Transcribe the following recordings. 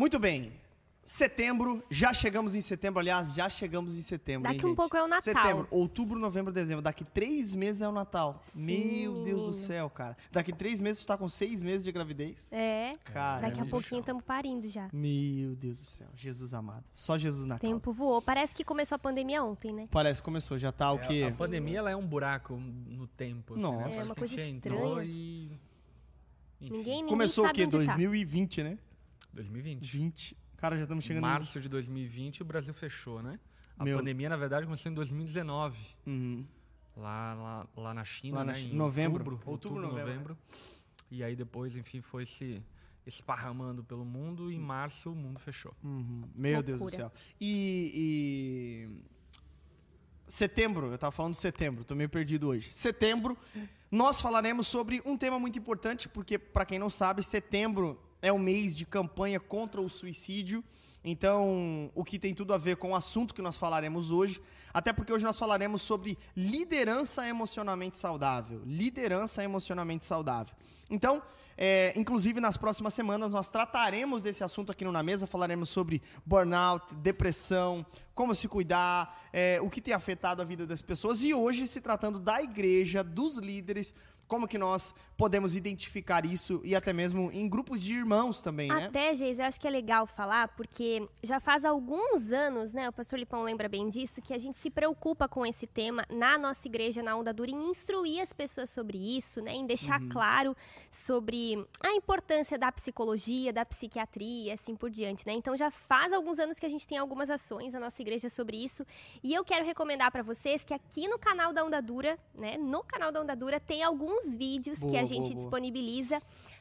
Muito bem. Setembro, já chegamos em setembro, aliás, já chegamos em setembro. Daqui hein, um gente? pouco é o Natal. Setembro, outubro, novembro, dezembro. Daqui três meses é o Natal. Sim, Meu Deus do céu, cara. Daqui três meses tu tá com seis meses de gravidez. É. Cara, Daqui a pouquinho estamos parindo já. Meu Deus do céu. Jesus amado. Só Jesus na O causa. tempo voou. Parece que começou a pandemia ontem, né? Parece que começou, já tá o É, quê? A pandemia ela é um buraco no tempo. assim, né? Nossa. É Parece uma que coisa a gente entrou estranha. e... Enfim, Ninguém, ninguém Começou o quê? onde tá. 2020, né? 2020. 20. Cara, já estamos Em chegando março de 2020 o Brasil fechou, né? A Meu. pandemia, na verdade, começou em 2019. Uhum. Lá, lá, lá na China, Lá na né? China. Em Novembro. Outubro, Outubro, outubro, novembro. novembro. E aí depois, enfim, foi se esparramando pelo mundo e em março o mundo fechou. Uhum. Meu Deus do Loucura. céu. E, e- Setembro, eu tava falando de setembro, tô meio perdido hoje. Setembro, nós falaremos sobre um tema muito importante, porque, para quem não sabe, setembro é o mês de campanha contra o suicídio. Então, o que tem tudo a ver com o assunto que nós falaremos hoje, até porque hoje nós falaremos sobre liderança emocionalmente saudável. Liderança emocionalmente saudável. Então, é, inclusive nas próximas semanas nós trataremos desse assunto aqui no Na Mesa, falaremos sobre burnout, depressão, como se cuidar, é, o que tem afetado a vida das pessoas e hoje se tratando da igreja, dos líderes, como que nós podemos identificar isso e até mesmo em grupos de irmãos também, né? Até, Geis, eu acho que é legal falar, porque já faz alguns anos, né, o pastor Lipão lembra bem disso, que a gente se preocupa com esse tema na nossa igreja, na Onda Dura, em instruir as pessoas sobre isso, né, em deixar claro sobre a importância da psicologia, da psiquiatria, assim por diante, né. Então já faz alguns anos que a gente tem algumas ações na nossa igreja sobre isso, e eu quero recomendar para vocês que aqui no canal da Onda Dura, né, no canal da Onda Dura tem alguns vídeos que Boa, a gente boa, boa.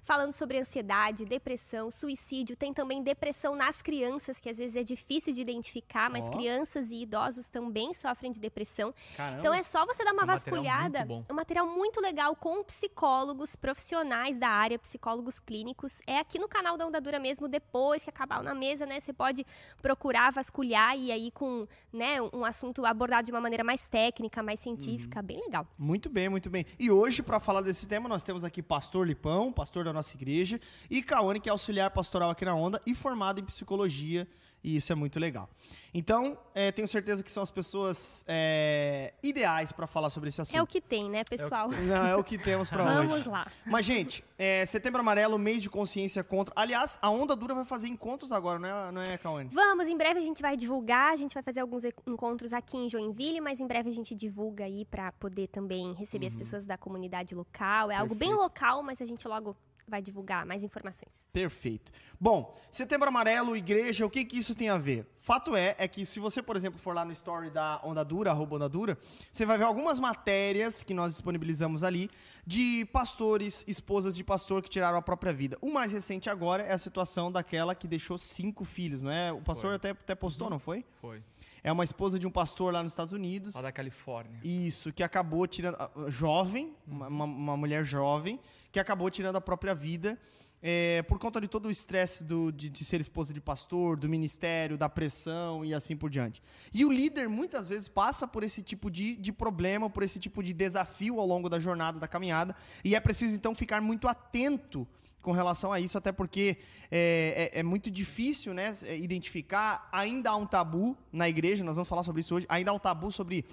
Falando sobre ansiedade, depressão, suicídio. Tem também depressão nas crianças, que às vezes é difícil de identificar, mas Ó. crianças e idosos também sofrem de depressão. Caramba. Então é só você dar uma um material vasculhada. bom. Um material muito legal com psicólogos profissionais da área, psicólogos clínicos. É aqui no canal da Ondadura mesmo, depois que acabar na mesa, né? Você pode procurar, vasculhar e aí com né, um assunto abordado de uma maneira mais técnica, mais Uhum. científica, bem legal. Muito bem, muito bem. E hoje, para falar desse tema, nós temos aqui Pastor Lipão, pastor da nossa igreja, e Cauane, que é auxiliar pastoral aqui na Onda e formado em psicologia, e isso é muito legal. Então, eh, tenho certeza que são as pessoas eh, ideais para falar sobre esse assunto. É o que tem, né, pessoal? Não, é o que temos para hoje. Vamos lá. Mas, gente, é, Setembro Amarelo, mês de consciência contra. Aliás, a Onda Dura vai fazer encontros agora, não é, não é Cauane? Vamos, em breve a gente vai divulgar, a gente vai fazer alguns encontros aqui em Joinville, mas em breve a gente divulga aí pra poder também receber as pessoas da comunidade local. É algo bem Uhum. Perfeito. local, mas a gente logo vai divulgar mais informações. Perfeito. Bom, Setembro Amarelo, igreja, o que que isso tem a ver? Fato é, é que se você, por exemplo, for lá no story da Onda Dura, arroba Onda Dura, você vai ver algumas matérias que nós disponibilizamos ali de pastores, esposas de pastor que tiraram a própria vida. O mais recente agora é a situação daquela que deixou cinco filhos, não é? O pastor Foi. até, até postou, não foi? Foi. É uma esposa de um pastor lá nos Estados Unidos. Lá da Califórnia. Isso, que acabou tirando. ah, Jovem, uma, uma- uma mulher jovem, que acabou tirando a própria vida é, por conta de todo o estresse de, de ser esposa de pastor, do ministério, da pressão e assim por diante. E o líder muitas vezes passa por esse tipo de, de problema, por esse tipo de desafio ao longo da jornada, da caminhada, e é preciso então ficar muito atento com relação a isso, até porque é, é- é muito difícil né, é, identificar. Ainda há um tabu na igreja, nós vamos falar sobre isso hoje. Ainda há um tabu sobre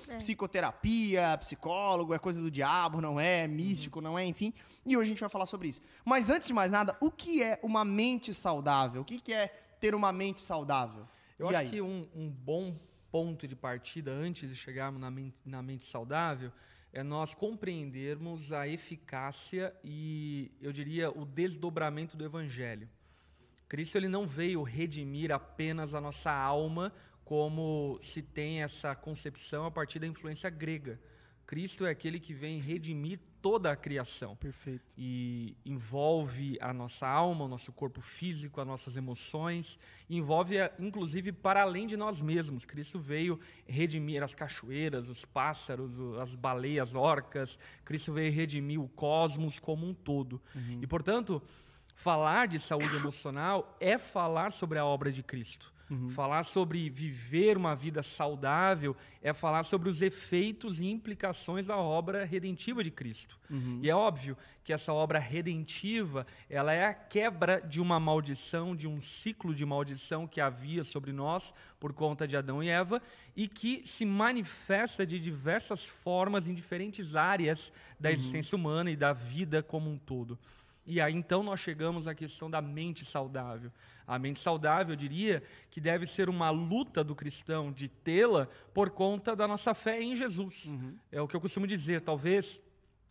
psicoterapia, psicólogo, é coisa do diabo, não é? Místico, não é? Enfim. E hoje a gente vai falar sobre isso. Mas antes de mais nada, o que é uma mente saudável? O que, que é ter uma mente saudável? Eu E acho aí? que um, um bom ponto de partida antes de chegarmos na mente, na mente saudável é nós compreendermos a eficácia e, eu diria, o desdobramento do evangelho. Cristo ele não veio redimir apenas a nossa alma, como se tem essa concepção a partir da influência grega. Cristo é aquele que vem redimir toda a criação Perfeito. e envolve a nossa alma, o nosso corpo físico, as nossas emoções, envolve a- inclusive para além de nós mesmos. Cristo veio redimir as cachoeiras, os pássaros, as baleias, orcas. Cristo veio redimir o cosmos como um todo. E portanto, falar de saúde emocional é falar sobre a obra de Cristo. Uhum. Falar sobre viver uma vida saudável é falar sobre os efeitos e implicações da obra redentiva de Cristo. Uhum. E é óbvio que essa obra redentiva, ela é a quebra de uma maldição, de um ciclo de maldição que havia sobre nós por conta de Adão e Eva e que se manifesta de diversas formas em diferentes áreas da uhum. existência humana e da vida como um todo. E aí então nós chegamos à questão da mente saudável. A mente saudável, eu diria, que deve ser uma luta do cristão de tê-la por conta da nossa fé em Jesus. Uhum. É o que eu costumo dizer. Talvez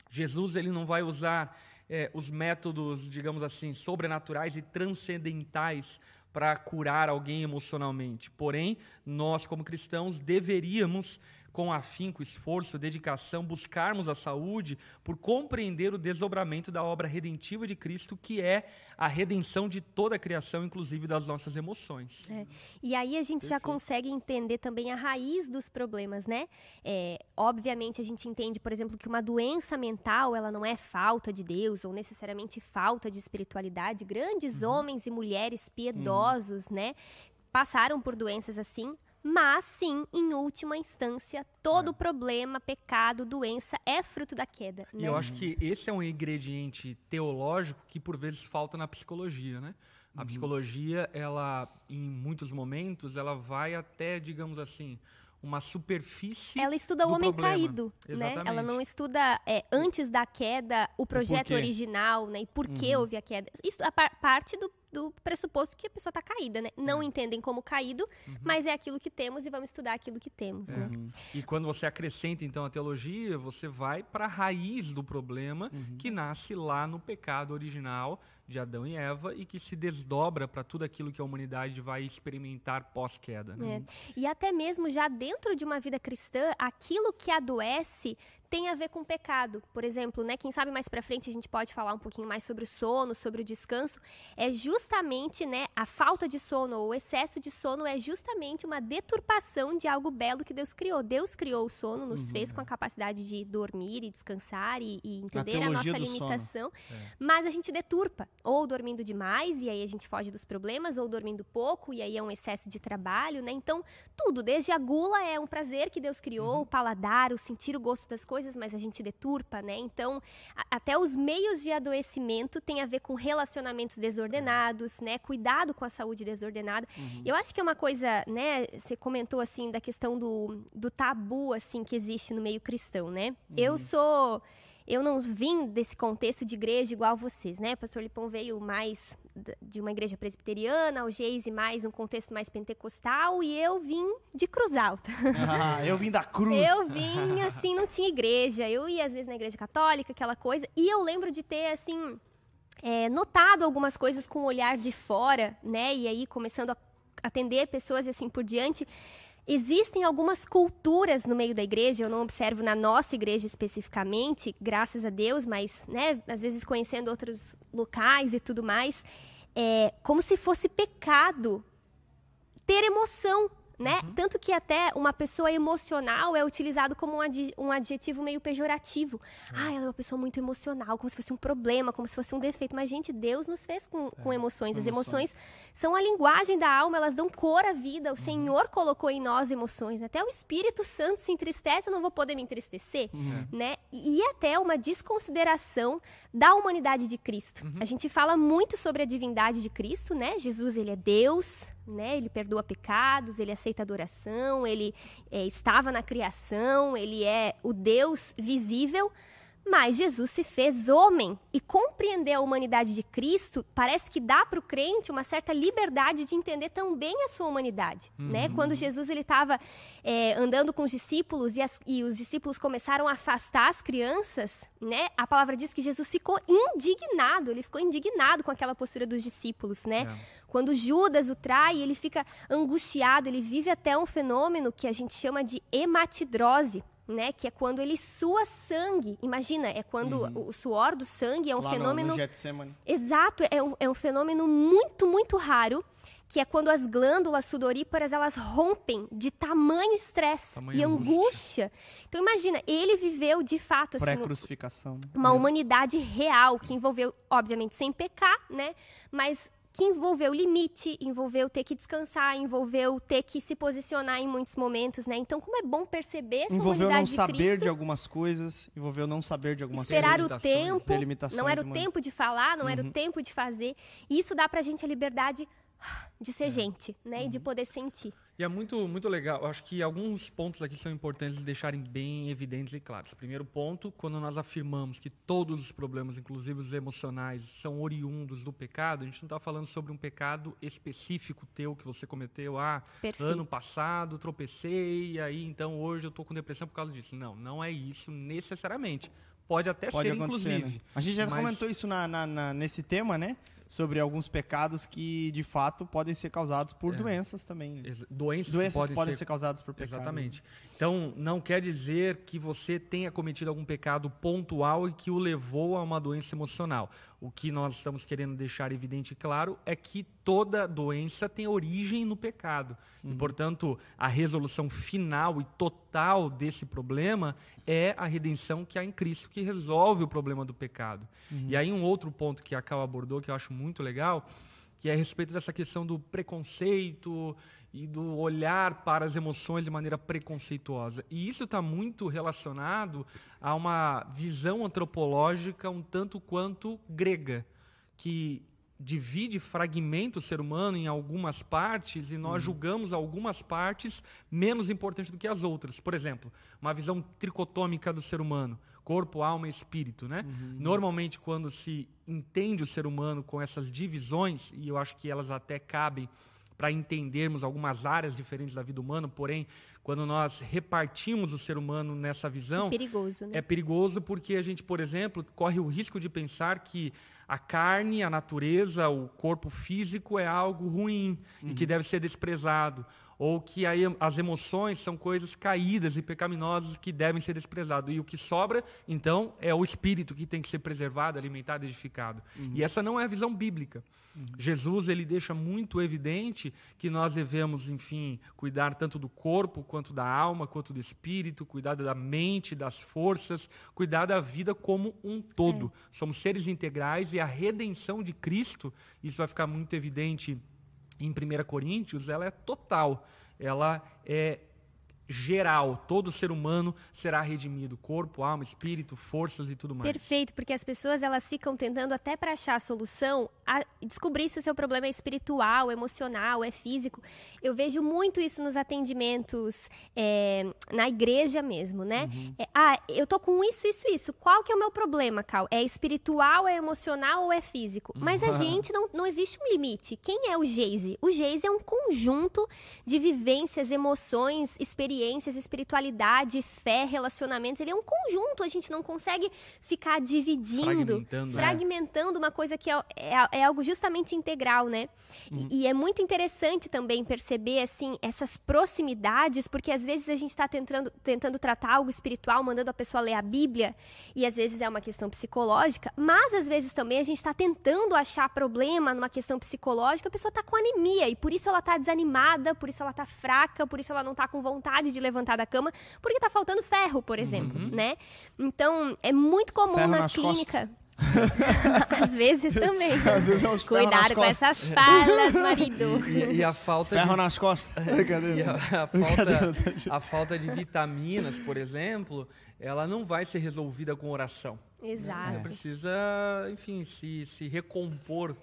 Jesus ele não vai usar é, os métodos, digamos assim, sobrenaturais e transcendentais para curar alguém emocionalmente. Porém, nós, como cristãos, deveríamos com afinco, esforço, dedicação, buscarmos a saúde por compreender o desdobramento da obra redentiva de Cristo, que é a redenção de toda a criação, inclusive das nossas emoções. É. E aí a gente Perfeito. já consegue entender também a raiz dos problemas, né? É, obviamente a gente entende, por exemplo, que uma doença mental ela não é falta de Deus ou necessariamente falta de espiritualidade. Grandes uhum. homens e mulheres piedosos, uhum. né? Passaram por doenças assim, mas sim, em última instância, todo é. problema, pecado, doença é fruto da queda. E né? eu acho que esse é um ingrediente teológico que por vezes falta na psicologia, né? A uhum. psicologia, ela, em muitos momentos, ela vai até, digamos assim, uma superfície. Ela estuda o homem problema. caído, Exatamente. né? Ela não estuda é, antes da queda o projeto o original, né? E por que uhum. houve a queda. Isso a par parte do do pressuposto que a pessoa está caída, né? Não é. entendem como caído, uhum. mas é aquilo que temos e vamos estudar aquilo que temos, né? Uhum. E quando você acrescenta então a teologia, você vai para a raiz do problema uhum. que nasce lá no pecado original de Adão e Eva e que se desdobra para tudo aquilo que a humanidade vai experimentar pós-queda. Né? É. E até mesmo já dentro de uma vida cristã, aquilo que adoece tem a ver com pecado. Por exemplo, né, quem sabe mais para frente a gente pode falar um pouquinho mais sobre o sono, sobre o descanso. É justamente, né, a falta de sono ou o excesso de sono é justamente uma deturpação de algo belo que Deus criou. Deus criou o sono, nos uhum. fez com a capacidade de dormir e descansar e, e entender a, a nossa limitação, é. mas a gente deturpa, ou dormindo demais e aí a gente foge dos problemas, ou dormindo pouco e aí é um excesso de trabalho, né? Então, tudo, desde a gula é um prazer que Deus criou, uhum. o paladar, o sentir o gosto das coisas mas a gente deturpa, né? Então, a, até os meios de adoecimento tem a ver com relacionamentos desordenados, né? Cuidado com a saúde desordenada. Uhum. Eu acho que é uma coisa, né? Você comentou assim da questão do, do tabu assim que existe no meio cristão, né? Uhum. Eu sou eu não vim desse contexto de igreja igual vocês, né? O pastor Lipão veio mais de uma igreja presbiteriana, o Geise mais um contexto mais pentecostal e eu vim de Cruz Alta. Ah, eu vim da cruz. Eu vim, assim, não tinha igreja. Eu ia às vezes na igreja católica, aquela coisa. E eu lembro de ter, assim, é, notado algumas coisas com o olhar de fora, né? E aí começando a atender pessoas e assim por diante. Existem algumas culturas no meio da igreja, eu não observo na nossa igreja especificamente, graças a Deus, mas, né, às vezes conhecendo outros locais e tudo mais, é como se fosse pecado ter emoção, né? Uhum. Tanto que até uma pessoa emocional é utilizado como um, adjetivo meio pejorativo. Uhum. Ah, ela é uma pessoa muito emocional, como se fosse um problema, como se fosse um defeito. Mas, gente, Deus nos fez com, é, com emoções. As emoções. emoções são a linguagem da alma, elas dão cor à vida. O uhum. Senhor colocou em nós emoções. Até o Espírito Santo se entristece, eu não vou poder me entristecer, uhum. né? E até uma desconsideração da humanidade de Cristo. Uhum. A gente fala muito sobre a divindade de Cristo, né? Jesus, ele é Deus, né? Ele perdoa pecados, ele aceita adoração, ele é, estava na criação, ele é o Deus visível, mas Jesus se fez homem e compreender a humanidade de Cristo parece que dá para o crente uma certa liberdade de entender também a sua humanidade, né? uhum. né? Quando Jesus ele estava é, andando com os discípulos e, as, e, os discípulos começaram a afastar as crianças, né? A palavra diz que Jesus ficou indignado, ele ficou indignado com aquela postura dos discípulos, né? É. Quando Judas o trai, ele fica angustiado, ele vive até um fenômeno que a gente chama de hematidrose né? Que é quando ele sua sangue. Imagina, é quando uhum. o suor do sangue é um Lá fenômeno. No, no Exato, é um, é um fenômeno muito, muito raro. Que é quando as glândulas sudoríparas elas rompem de tamanho estresse e angústia. Então imagina, ele viveu de fato assim, pré-crucificação, uma é. humanidade real que envolveu, obviamente, sem pecar, né? Mas que envolveu limite, envolveu ter que descansar, envolveu ter que se posicionar em muitos momentos, né? Então, como é bom perceber essa Envolveu humanidade não de saber Cristo, de algumas coisas, envolveu não saber de algumas esperar o coisas. Delimitações, tempo, delimitações não era o tempo de falar, não era Uhum. o tempo de fazer. E isso dá pra gente a liberdade de É. ser gente, né? Uhum. E de poder sentir. E é muito, muito legal. Eu acho que alguns pontos aqui são importantes de deixarem bem evidentes e claros. Primeiro ponto, quando nós afirmamos que todos os problemas, inclusive os emocionais, são oriundos do pecado, a gente não está falando sobre um pecado específico teu que você cometeu. Ah, Perfeito. ano passado tropecei, e aí então hoje eu estou com depressão por causa disso. Não, não é isso necessariamente. Pode até Pode ser, acontecer, inclusive. né? A gente já mas- comentou isso na, na- na- nesse tema, né? Sobre alguns pecados que, de fato, podem ser causados por É. doenças também. né? Ex- Doenças, Doenças podem, podem ser ser causadas por pecado. Exatamente. Então, não quer dizer que você tenha cometido algum pecado pontual e que o levou a uma doença emocional. O que nós estamos querendo deixar evidente e claro é que toda doença tem origem no pecado. E, portanto, a resolução final e total desse problema é a redenção que há em Cristo, que resolve o problema do pecado. E aí, um outro ponto que a Cal abordou, que eu acho muito legal, que é a respeito dessa questão do preconceito e do olhar para as emoções de maneira preconceituosa. E isso está muito relacionado a uma visão antropológica um tanto quanto grega, que divide, fragmenta o ser humano em algumas partes e nós julgamos algumas partes menos importantes do que as outras. Por exemplo, uma visão tricotômica do ser humano, corpo, alma e espírito, né? Normalmente quando se entende o ser humano com essas divisões, e eu acho que elas até cabem para entendermos algumas áreas diferentes da vida humana, porém, quando nós repartimos o ser humano nessa visão, Perigoso, né? é perigoso porque a gente, por exemplo, corre o risco de pensar que a carne, a natureza, o corpo físico é algo ruim e que deve ser desprezado. Ou que aí as emoções são coisas caídas e pecaminosas que devem ser desprezadas. E o que sobra, então, é o espírito que tem que ser preservado, alimentado, edificado. E essa não é a visão bíblica. Jesus ele deixa muito evidente que nós devemos, enfim, cuidar tanto do corpo quanto da alma, quanto do espírito, cuidar da mente, das forças, cuidar da vida como um todo. Somos seres integrais e a redenção de Cristo, isso vai ficar muito evidente em 1 Coríntios, ela é total. Ela é geral, todo ser humano será redimido, corpo, alma, espírito, forças e tudo mais. Perfeito, porque as pessoas elas ficam tentando até para achar a solução, a descobrir se o seu problema é espiritual, emocional, é físico. Eu vejo muito isso nos atendimentos é, na igreja mesmo, né? É, ah, eu tô com isso, isso, isso. Qual que é o meu problema, Cal? É espiritual, é emocional ou é físico? Mas a gente não, não existe um limite. Quem é o Geise? O Geise é um conjunto de vivências, emoções, experiências, espiritualidade, fé, relacionamentos. Ele é um conjunto. A gente não consegue ficar dividindo, Fragmentando, né? fragmentando uma coisa que é, é- é algo justamente integral, né? E, e é muito interessante também perceber, assim, essas proximidades, porque às vezes a gente está tentando, tentando tratar algo espiritual, mandando a pessoa ler a Bíblia, e às vezes é uma questão psicológica, mas às vezes também a gente está tentando achar problema numa questão psicológica, a pessoa está com anemia, e por isso ela está desanimada, por isso ela está fraca, por isso ela não está com vontade de levantar da cama, porque está faltando ferro, por exemplo, né? Então, é muito comum Ferro na nas clínica. Às vezes também. Às vezes é Cuidado com costas. essas falas, marido. E, e a falta Ferro de nas costas. E a, a falta, a falta de vitaminas, por exemplo, ela não vai ser resolvida com oração. Ela Exato. precisa, enfim, se, se recompor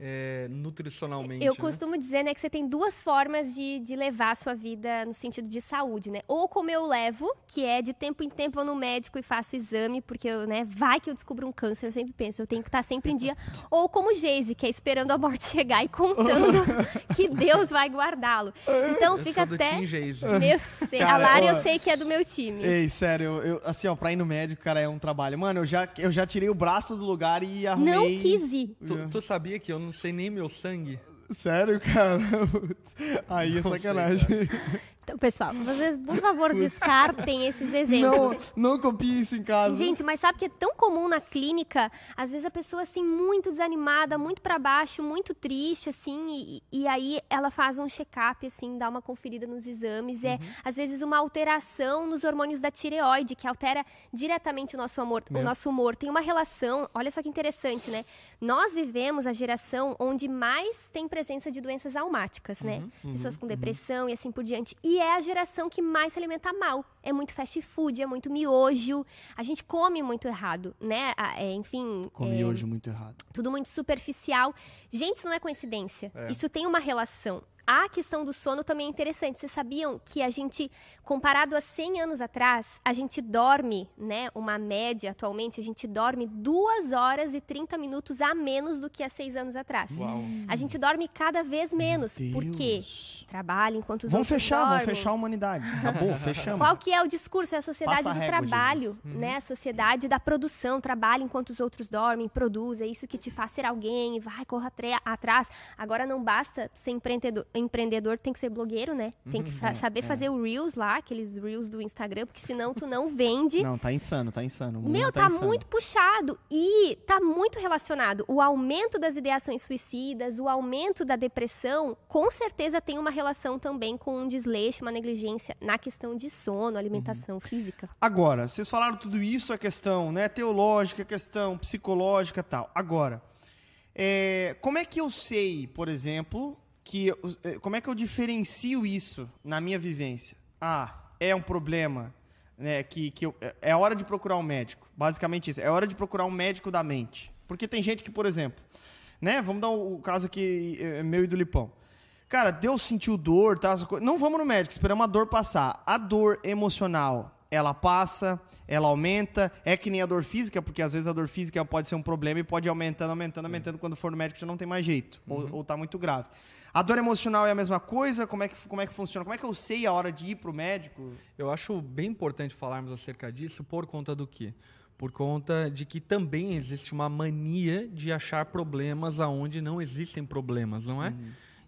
é, nutricionalmente. Eu né? costumo dizer, né, que você tem duas formas de, de levar a sua vida no sentido de saúde, né? Ou como eu levo, que é de tempo em tempo eu vou no médico e faço exame, porque eu, né, vai que eu descubro um câncer, eu sempre penso, eu tenho que estar sempre em dia. Ou como Geise, que é esperando a morte chegar e contando que Deus vai guardá-lo. Então Eu fica sou do até. Meu, se- a Cara, Lara ó, eu sei que é do meu time. Ei, sério, eu, eu- assim, ó, pra ir no médico, cara, é um trabalho. Mano, eu já, eu já tirei o braço do lugar e arrumei... Não quis ir. Tu, tu sabia que eu não sei nem meu sangue? Sério, cara? Aí é Não sei, sacanagem. Então, pessoal, vocês, por favor, descartem esses exemplos. Não, não copie isso em casa. Gente, mas sabe que é tão comum na clínica, às vezes a pessoa assim muito desanimada, muito para baixo, muito triste assim, e, e aí ela faz um check-up assim, dá uma conferida nos exames, é às vezes uma alteração nos hormônios da tireoide, que altera diretamente o nosso humor, o nosso humor. Tem uma relação, olha só que interessante, né? Nós vivemos a geração onde mais tem presença de doenças almáticas, né? Pessoas com depressão e assim por diante. E é a geração que mais se alimenta mal. É muito fast food, é muito miojo. A gente come muito errado, né? É, enfim. Comi é, hoje muito errado. tudo muito superficial. Gente, isso não é coincidência. Isso tem uma relação. A questão do sono também é interessante. Vocês sabiam que a gente, comparado a 100 anos atrás, a gente dorme, né? Uma média atualmente, a gente dorme 2 horas e 30 minutos a menos do que há 6 anos atrás. Uau. A gente dorme cada vez menos. Por quê? Trabalha enquanto os Vamos outros fechar, vamos dormem. fechar a humanidade. Acabou, fechamos. Qual que é o discurso? É a sociedade Passa do régua, trabalho, Jesus. né? A sociedade da produção, trabalha enquanto os outros dormem, produz, é isso que te faz ser alguém, vai, corra atrás. Agora não basta ser empreendedor, empreendedor tem que ser blogueiro, né? Tem que fa- saber fazer o Reels lá, aqueles Reels do Instagram, porque senão tu não vende. Não, tá insano, tá insano. Meu, tá, insano. muito puxado e tá muito relacionado. O aumento das ideações suicidas, o aumento da depressão, com certeza tem uma relação também com um desleixo, uma negligência na questão de sono, alimentação Uhum. física. Agora, vocês falaram tudo isso, a questão né, teológica, a questão psicológica e tal. Agora, é, como é que eu sei, por exemplo, que é, como é que eu diferencio isso na minha vivência? Ah, é um problema, né, que, que eu- é- é hora de procurar um médico. Basicamente isso, é hora de procurar um médico da mente. Porque tem gente que, por exemplo, né, vamos dar o, o caso aqui é, meu e do Lipão. Cara, Deus sentiu dor, tá? Não vamos no médico, esperamos a dor passar. A dor emocional, ela passa, ela aumenta. É que nem a dor física, porque às vezes a dor física pode ser um problema e pode ir aumentando, aumentando, aumentando. Quando for no médico já não tem mais jeito. Ou, ou tá muito grave. A dor emocional é a mesma coisa? Como é, que, como é que funciona? Como é que eu sei a hora de ir pro médico? Eu acho bem importante falarmos acerca disso por conta do quê? Por conta de que também existe uma mania de achar problemas aonde não existem problemas, não é?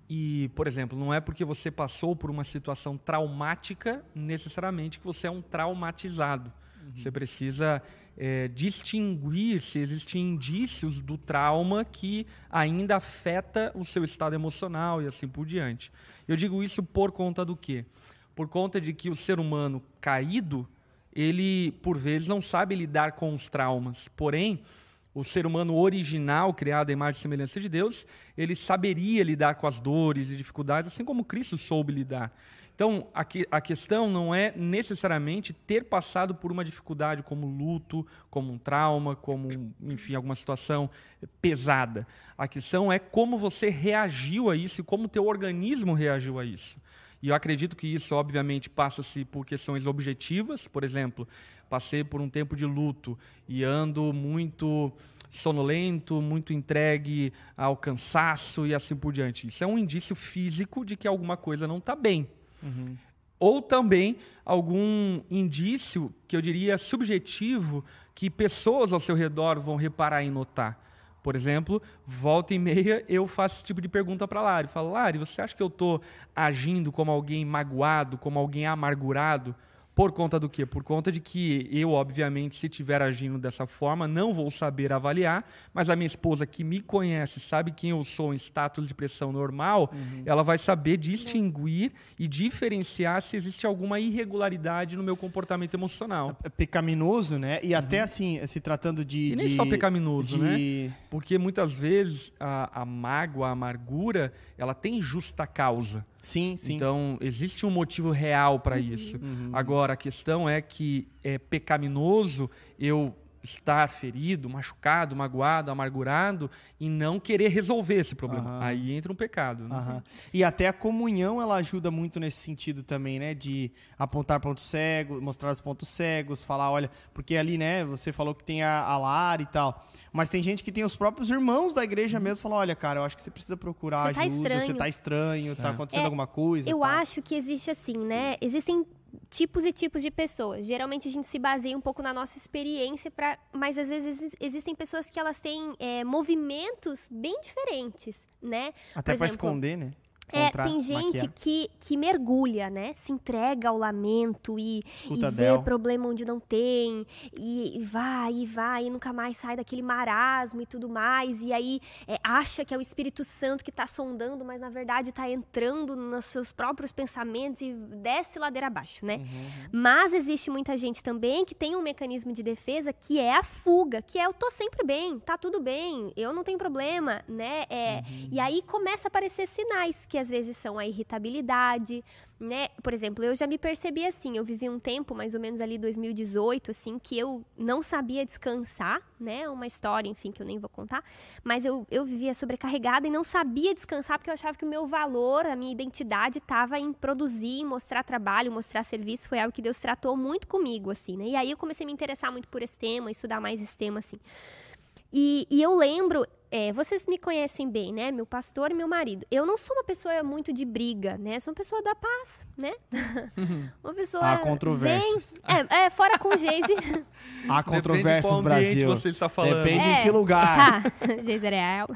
E, por exemplo, não é porque você passou por uma situação traumática necessariamente que você é um traumatizado. Você precisa eh, distinguir se existem indícios do trauma que ainda afeta o seu estado emocional e assim por diante. Eu digo isso por conta do quê? Por conta de que o ser humano caído, ele por vezes não sabe lidar com os traumas. Porém, o ser humano original, criado à imagem e semelhança de Deus, ele saberia lidar com as dores e dificuldades, assim como Cristo soube lidar. Então, a, que- a questão não é necessariamente ter passado por uma dificuldade como luto, como um trauma, como, enfim, alguma situação pesada. A questão é como você reagiu a isso e como o teu organismo reagiu a isso. E eu acredito que isso, obviamente, passa-se por questões objetivas. Por exemplo, passei por um tempo de luto e ando muito sonolento, muito entregue ao cansaço e assim por diante. Isso é um indício físico de que alguma coisa não está bem. Ou também algum indício, que eu diria subjetivo, que pessoas ao seu redor vão reparar e notar. Por exemplo, volta e meia eu faço esse tipo de pergunta para Lari. Falo, Lari, você acha que eu estou agindo como alguém magoado, como alguém amargurado? Por conta do quê? Por conta de que eu, obviamente, se estiver agindo dessa forma, não vou saber avaliar, mas a minha esposa que me conhece, sabe quem eu sou em status de pressão normal, ela vai saber distinguir e diferenciar se existe alguma irregularidade no meu comportamento emocional. É pecaminoso, né? E até assim, se tratando de. Uhum. E nem de- só pecaminoso, né? de- Porque muitas vezes a, a mágoa, a amargura, ela tem justa causa. Sim, sim. Então, existe um motivo real para isso. Agora, a questão é que é pecaminoso eu estar ferido, machucado, magoado, amargurado e não querer resolver esse problema. Aham. Aí entra um pecado. né? Aham. E até a comunhão ela ajuda muito nesse sentido também, né? De apontar pontos cegos, mostrar os pontos cegos, falar, olha, porque ali, né, você falou que tem a, a Lara e tal. Mas tem gente que tem os próprios irmãos da igreja mesmo falam, olha, cara, eu acho que você precisa procurar Você tá ajuda, você estranho. tá estranho, tá É. acontecendo É, alguma coisa. Eu tal. acho que existe assim, né? Existem tipos e tipos de pessoas. Geralmente a gente se baseia um pouco na nossa experiência, pra, mas às vezes exi- existem pessoas que elas têm é, movimentos bem diferentes, né? Até exemplo, esconder, né? É, tem gente que, que mergulha, né? Se entrega ao lamento e, e vê problema onde não tem, e, e, vai, e vai, e nunca mais sai daquele marasmo e tudo mais, e aí é, acha que é o Espírito Santo que está sondando, mas na verdade está entrando nos seus próprios pensamentos e desce ladeira abaixo, né? Uhum. Mas existe muita gente também que tem um mecanismo de defesa que é a fuga, que é eu tô sempre bem, tá tudo bem, eu não tenho problema, né? É, uhum. E aí começa a aparecer sinais que às vezes são a irritabilidade, né? Por exemplo, eu já me percebi assim, eu vivi um tempo, mais ou menos ali 2018, assim, que eu não sabia descansar, né? Uma história, enfim, que eu nem vou contar, mas eu, eu vivia sobrecarregada e não sabia descansar porque eu achava que o meu valor, a minha identidade estava em produzir, mostrar trabalho, mostrar serviço, foi algo que Deus tratou muito comigo, assim, né? E aí eu comecei a me interessar muito por esse tema, estudar mais esse tema, assim. E, e eu lembro, é, vocês me conhecem bem, né? Meu pastor e meu marido. Eu não sou uma pessoa muito de briga, né? Sou uma pessoa da paz, né? uma pessoa. Há controvérsias. É, é, fora com Geise. Há controvérsias, Brasil. você está falando. Depende é, em que lugar. Geise é real.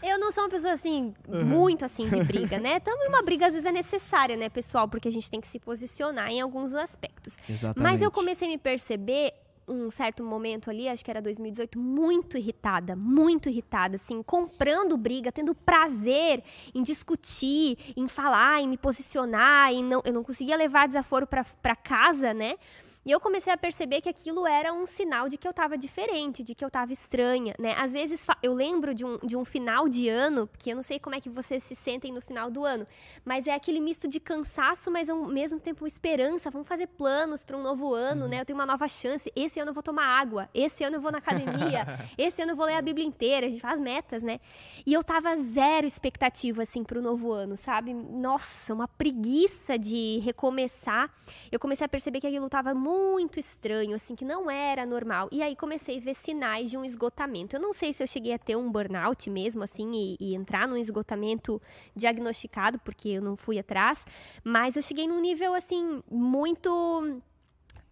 Eu não sou uma pessoa assim, uhum. muito assim de briga, né? Também uma briga às vezes é necessária, né, pessoal? Porque a gente tem que se posicionar em alguns aspectos. Exatamente. Mas eu comecei a me perceber um certo momento ali, acho que era 2018, muito irritada, muito irritada, assim, comprando briga, tendo prazer em discutir, em falar, em me posicionar, e não, eu não conseguia levar desaforo para casa, né? E eu comecei a perceber que aquilo era um sinal de que eu estava diferente, de que eu estava estranha, né? Às vezes eu lembro de um, de um final de ano, porque eu não sei como é que vocês se sentem no final do ano, mas é aquele misto de cansaço, mas ao mesmo tempo esperança. Vamos fazer planos para um novo ano, uhum. né? Eu tenho uma nova chance. Esse ano eu vou tomar água, esse ano eu vou na academia, esse ano eu vou ler a Bíblia inteira, a gente faz metas, né? E eu tava zero expectativa, assim, para o novo ano, sabe? Nossa, uma preguiça de recomeçar. Eu comecei a perceber que aquilo tava muito muito estranho, assim, que não era normal. E aí comecei a ver sinais de um esgotamento. Eu não sei se eu cheguei a ter um burnout mesmo, assim, e, e entrar num esgotamento diagnosticado, porque eu não fui atrás, mas eu cheguei num nível, assim, muito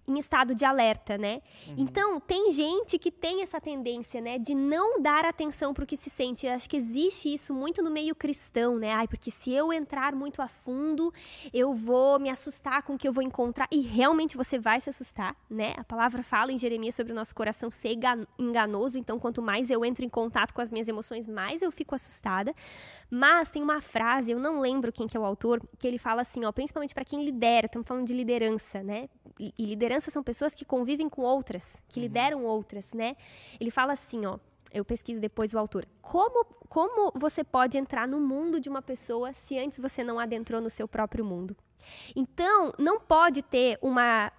em estado de alerta, né? Uhum. Então, tem gente que tem essa tendência, né, de não dar atenção para o que se sente. Eu acho que existe isso muito no meio cristão, né? Ai, porque se eu entrar muito a fundo, eu vou me assustar com o que eu vou encontrar. E realmente você vai se assustar, né? A palavra fala em Jeremias sobre o nosso coração ser enganoso. Então, quanto mais eu entro em contato com as minhas emoções, mais eu fico assustada. Mas tem uma frase, eu não lembro quem que é o autor, que ele fala assim, ó, principalmente para quem lidera, estamos falando de liderança, né? E liderança são pessoas que convivem com outras, que uhum. lideram outras, né? Ele fala assim, ó, eu pesquiso depois o autor. Como, como você pode entrar no mundo de uma pessoa se antes você não adentrou no seu próprio mundo? Então, não pode ter uma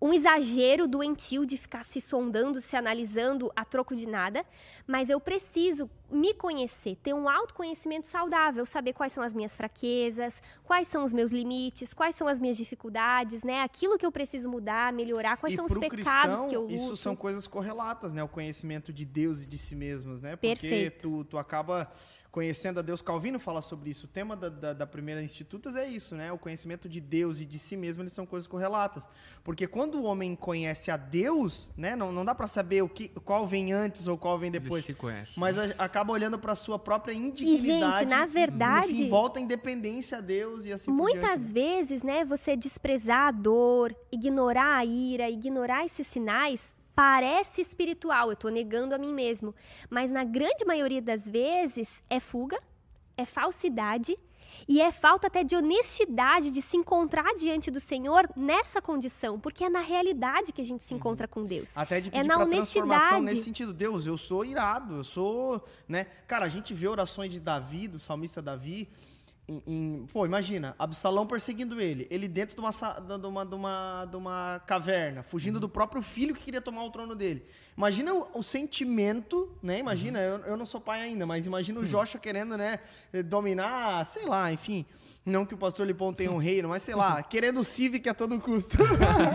um exagero doentio de ficar se sondando, se analisando a troco de nada, mas eu preciso me conhecer, ter um autoconhecimento saudável, saber quais são as minhas fraquezas, quais são os meus limites, quais são as minhas dificuldades, né? Aquilo que eu preciso mudar, melhorar, quais e são os pecados cristão, que eu luto. Isso são coisas correlatas, né? O conhecimento de Deus e de si mesmos, né? Porque Perfeito. tu, tu acaba conhecendo a Deus. Calvino fala sobre isso. O tema da, da, da, primeira Institutas é isso, né? O conhecimento de Deus e de si mesmo, eles são coisas correlatas. Porque quando o homem conhece a Deus, né? Não, não dá para saber o que, qual vem antes ou qual vem depois. Ele se conhece. Mas né? a, acaba olhando para sua própria indignidade. E, gente, na verdade... E, fim, volta a independência a Deus e assim Muitas vezes, né? Você desprezar a dor, ignorar a ira, ignorar esses sinais parece espiritual, eu estou negando a mim mesmo. Mas na grande maioria das vezes é fuga, é falsidade e é falta até de honestidade de se encontrar diante do Senhor nessa condição, porque é na realidade que a gente se uhum. encontra com Deus. Até de é pedir é na honestidade nesse sentido, Deus, eu sou irado, eu sou, né? Cara, a gente vê orações de Davi, do salmista Davi, em, em, pô, imagina, Absalão perseguindo ele, ele dentro de uma, de uma, de uma, de uma caverna, fugindo uhum. do próprio filho que queria tomar o trono dele. Imagina o, o sentimento, né? Imagina, uhum. eu, eu não sou pai ainda, mas imagina o. Joshua querendo, né, dominar, sei lá, enfim. Não que o pastor Lipão tenha um reino, mas sei lá, querendo o Civic a todo custo.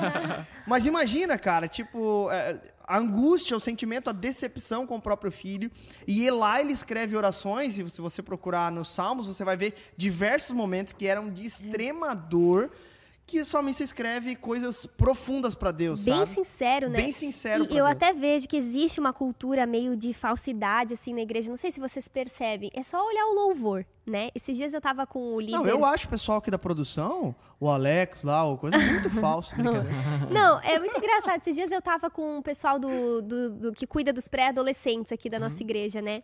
mas imagina, cara, tipo, é, a angústia, o sentimento, a decepção com o próprio filho. E lá ele escreve orações, e se você procurar nos Salmos, você vai ver diversos momentos que eram de extrema dor que somente escreve coisas profundas para Deus, Bem sabe? sincero, né? Bem sincero E eu Deus. até vejo que existe uma cultura meio de falsidade, assim, na igreja. Não sei se vocês percebem. É só olhar o louvor, né? Esses dias eu tava com o líder... Não, eu acho o pessoal aqui da produção, o Alex lá, o coisa muito falso. Não, é muito engraçado. Esses dias eu tava com o pessoal do, do, do- que cuida dos pré-adolescentes aqui da Uhum. nossa igreja, né?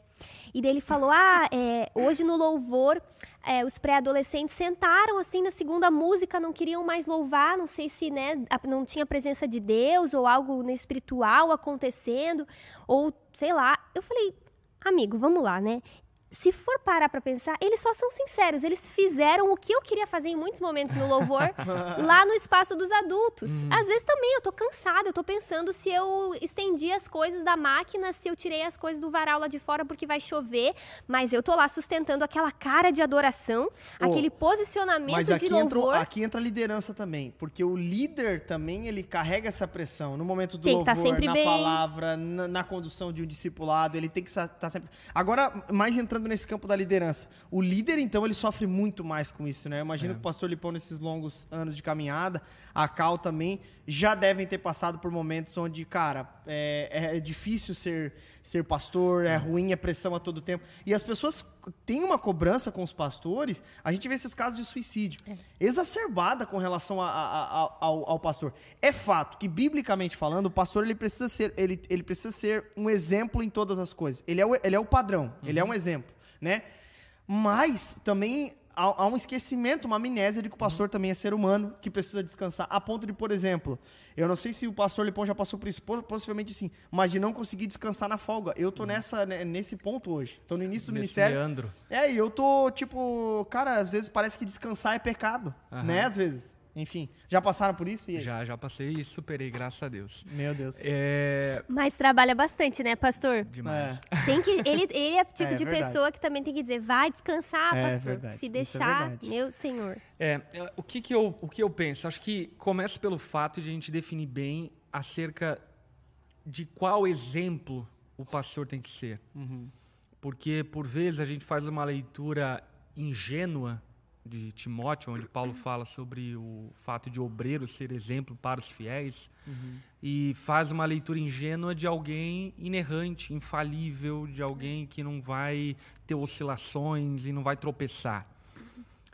E daí ele falou: ah, é, hoje no louvor, é, os pré-adolescentes sentaram assim na segunda música, não queriam mais louvar, não sei se né, não tinha presença de Deus ou algo né, espiritual acontecendo, ou sei lá. Eu falei, amigo, vamos lá, né? Se for parar pra pensar, eles só são sinceros. Eles fizeram o que eu queria fazer em muitos momentos no louvor, lá no espaço dos adultos. Às vezes também eu tô cansada, eu tô pensando se eu estendi as coisas da máquina, se eu tirei as coisas do varal lá de fora porque vai chover, mas eu tô lá sustentando aquela cara de adoração, aquele posicionamento de louvor. aqui entra a liderança também, porque o líder também ele carrega essa pressão no momento do Tem tá louvor, sempre na bem. palavra, na, na condução de um discipulado, ele tem que estar sempre. Agora, mais entrando nesse campo da liderança, o líder então ele sofre muito mais com isso, né? Eu imagino É. que o pastor Lipão nesses longos anos de caminhada, a Cal também já devem ter passado por momentos onde, cara, é, é difícil ser ser pastor, é ruim, é pressão a todo tempo. E as pessoas têm uma cobrança com os pastores. A gente vê esses casos de suicídio exacerbada com relação a- a- a- ao, ao pastor. É fato que, biblicamente falando, o pastor ele precisa ser, ele, ele precisa ser um exemplo em todas as coisas. Ele é o, ele é o padrão, ele é um exemplo, né? Mas também há, há um esquecimento, uma amnésia de que o pastor também é ser humano, que precisa descansar. A ponto de, por exemplo, eu não sei se o pastor Lipão já passou por isso, po- possivelmente sim, mas de não conseguir descansar na folga. Eu tô nessa, né, nesse ponto hoje. Tô no início do Nesse ministério. meandro. É, e eu tô, tipo, cara, às vezes parece que descansar é pecado, Aham. né? Às vezes. Enfim, já passaram por isso? E? Já, já passei e superei, graças a Deus. Meu Deus. É. Mas trabalha bastante, né, pastor? Demais. Tem que, ele, ele é o tipo É, de verdade. pessoa que também tem que dizer, vai descansar, É, pastor. verdade. Se é deixar, meu senhor. É, é, o que que eu, o que eu penso? Acho que começa pelo fato de a gente definir bem acerca de qual exemplo o pastor tem que ser. Uhum. Porque, por vezes, a gente faz uma leitura ingênua de Timóteo, onde Paulo fala sobre o fato de obreiro ser exemplo para os fiéis, e faz uma leitura ingênua de alguém inerrante, infalível, de alguém que não vai ter oscilações e não vai tropeçar.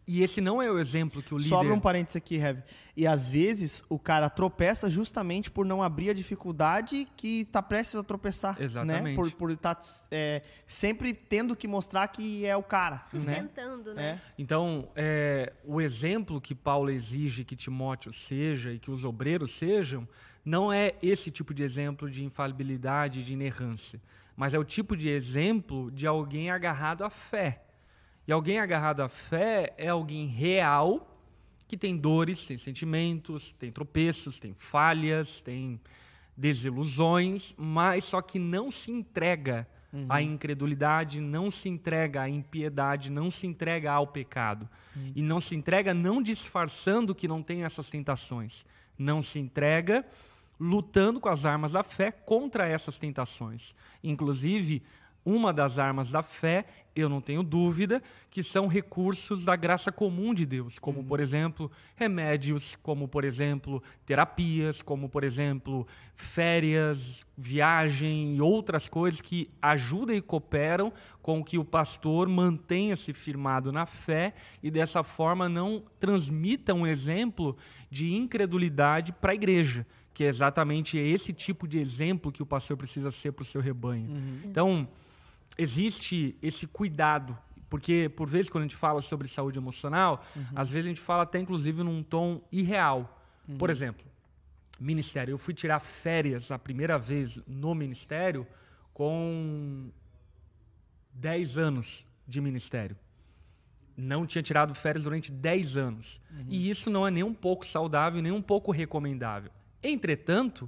E esse não é o exemplo que o líder... Só abre um parênteses aqui, Heavy. E às vezes o cara tropeça justamente por não abrir a dificuldade que está prestes a tropeçar. Né? Exatamente. Por, por estar é, sempre tendo que mostrar que é o cara. Né? Sustentando, né? É. Então, é, o exemplo que Paulo exige que Timóteo seja e que os obreiros sejam, não é esse tipo de exemplo de infalibilidade, de inerrância, mas é o tipo de exemplo de alguém agarrado à fé. E alguém agarrado à fé é alguém real, que tem dores, tem sentimentos, tem tropeços, tem falhas, tem desilusões, mas só que não se entrega à incredulidade, não se entrega à impiedade, não se entrega ao pecado. E não se entrega não disfarçando que não tem essas tentações. Não se entrega lutando com as armas da fé contra essas tentações. Inclusive, uma das armas da fé, eu não tenho dúvida, que são recursos da graça comum de Deus, como, por exemplo, remédios, como, por exemplo, terapias, como, por exemplo, férias, viagem e outras coisas que ajudam e cooperam com que o pastor mantenha-se firmado na fé e, dessa forma, não transmita um exemplo de incredulidade para a igreja que é exatamente esse tipo de exemplo que o pastor precisa ser para o seu rebanho. Então, existe esse cuidado, porque por vezes quando a gente fala sobre saúde emocional, às vezes a gente fala até inclusive num tom irreal. Por exemplo, ministério, eu fui tirar férias a primeira vez no ministério com 10 anos de ministério. Não tinha tirado férias durante 10 anos. E isso não é nem um pouco saudável, nem um pouco recomendável. Entretanto,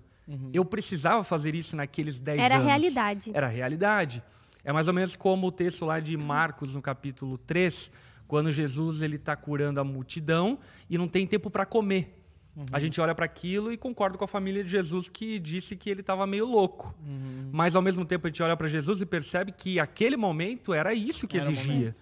eu precisava fazer isso naqueles 10 Era a anos. realidade. Era realidade. É mais ou menos como o texto lá de Marcos, no capítulo 3, quando Jesus ele está curando a multidão e não tem tempo para comer. A gente olha para aquilo e concorda com a família de Jesus que disse que ele estava meio louco. Mas ao mesmo tempo a gente olha para Jesus e percebe que aquele momento era isso que Era exigia.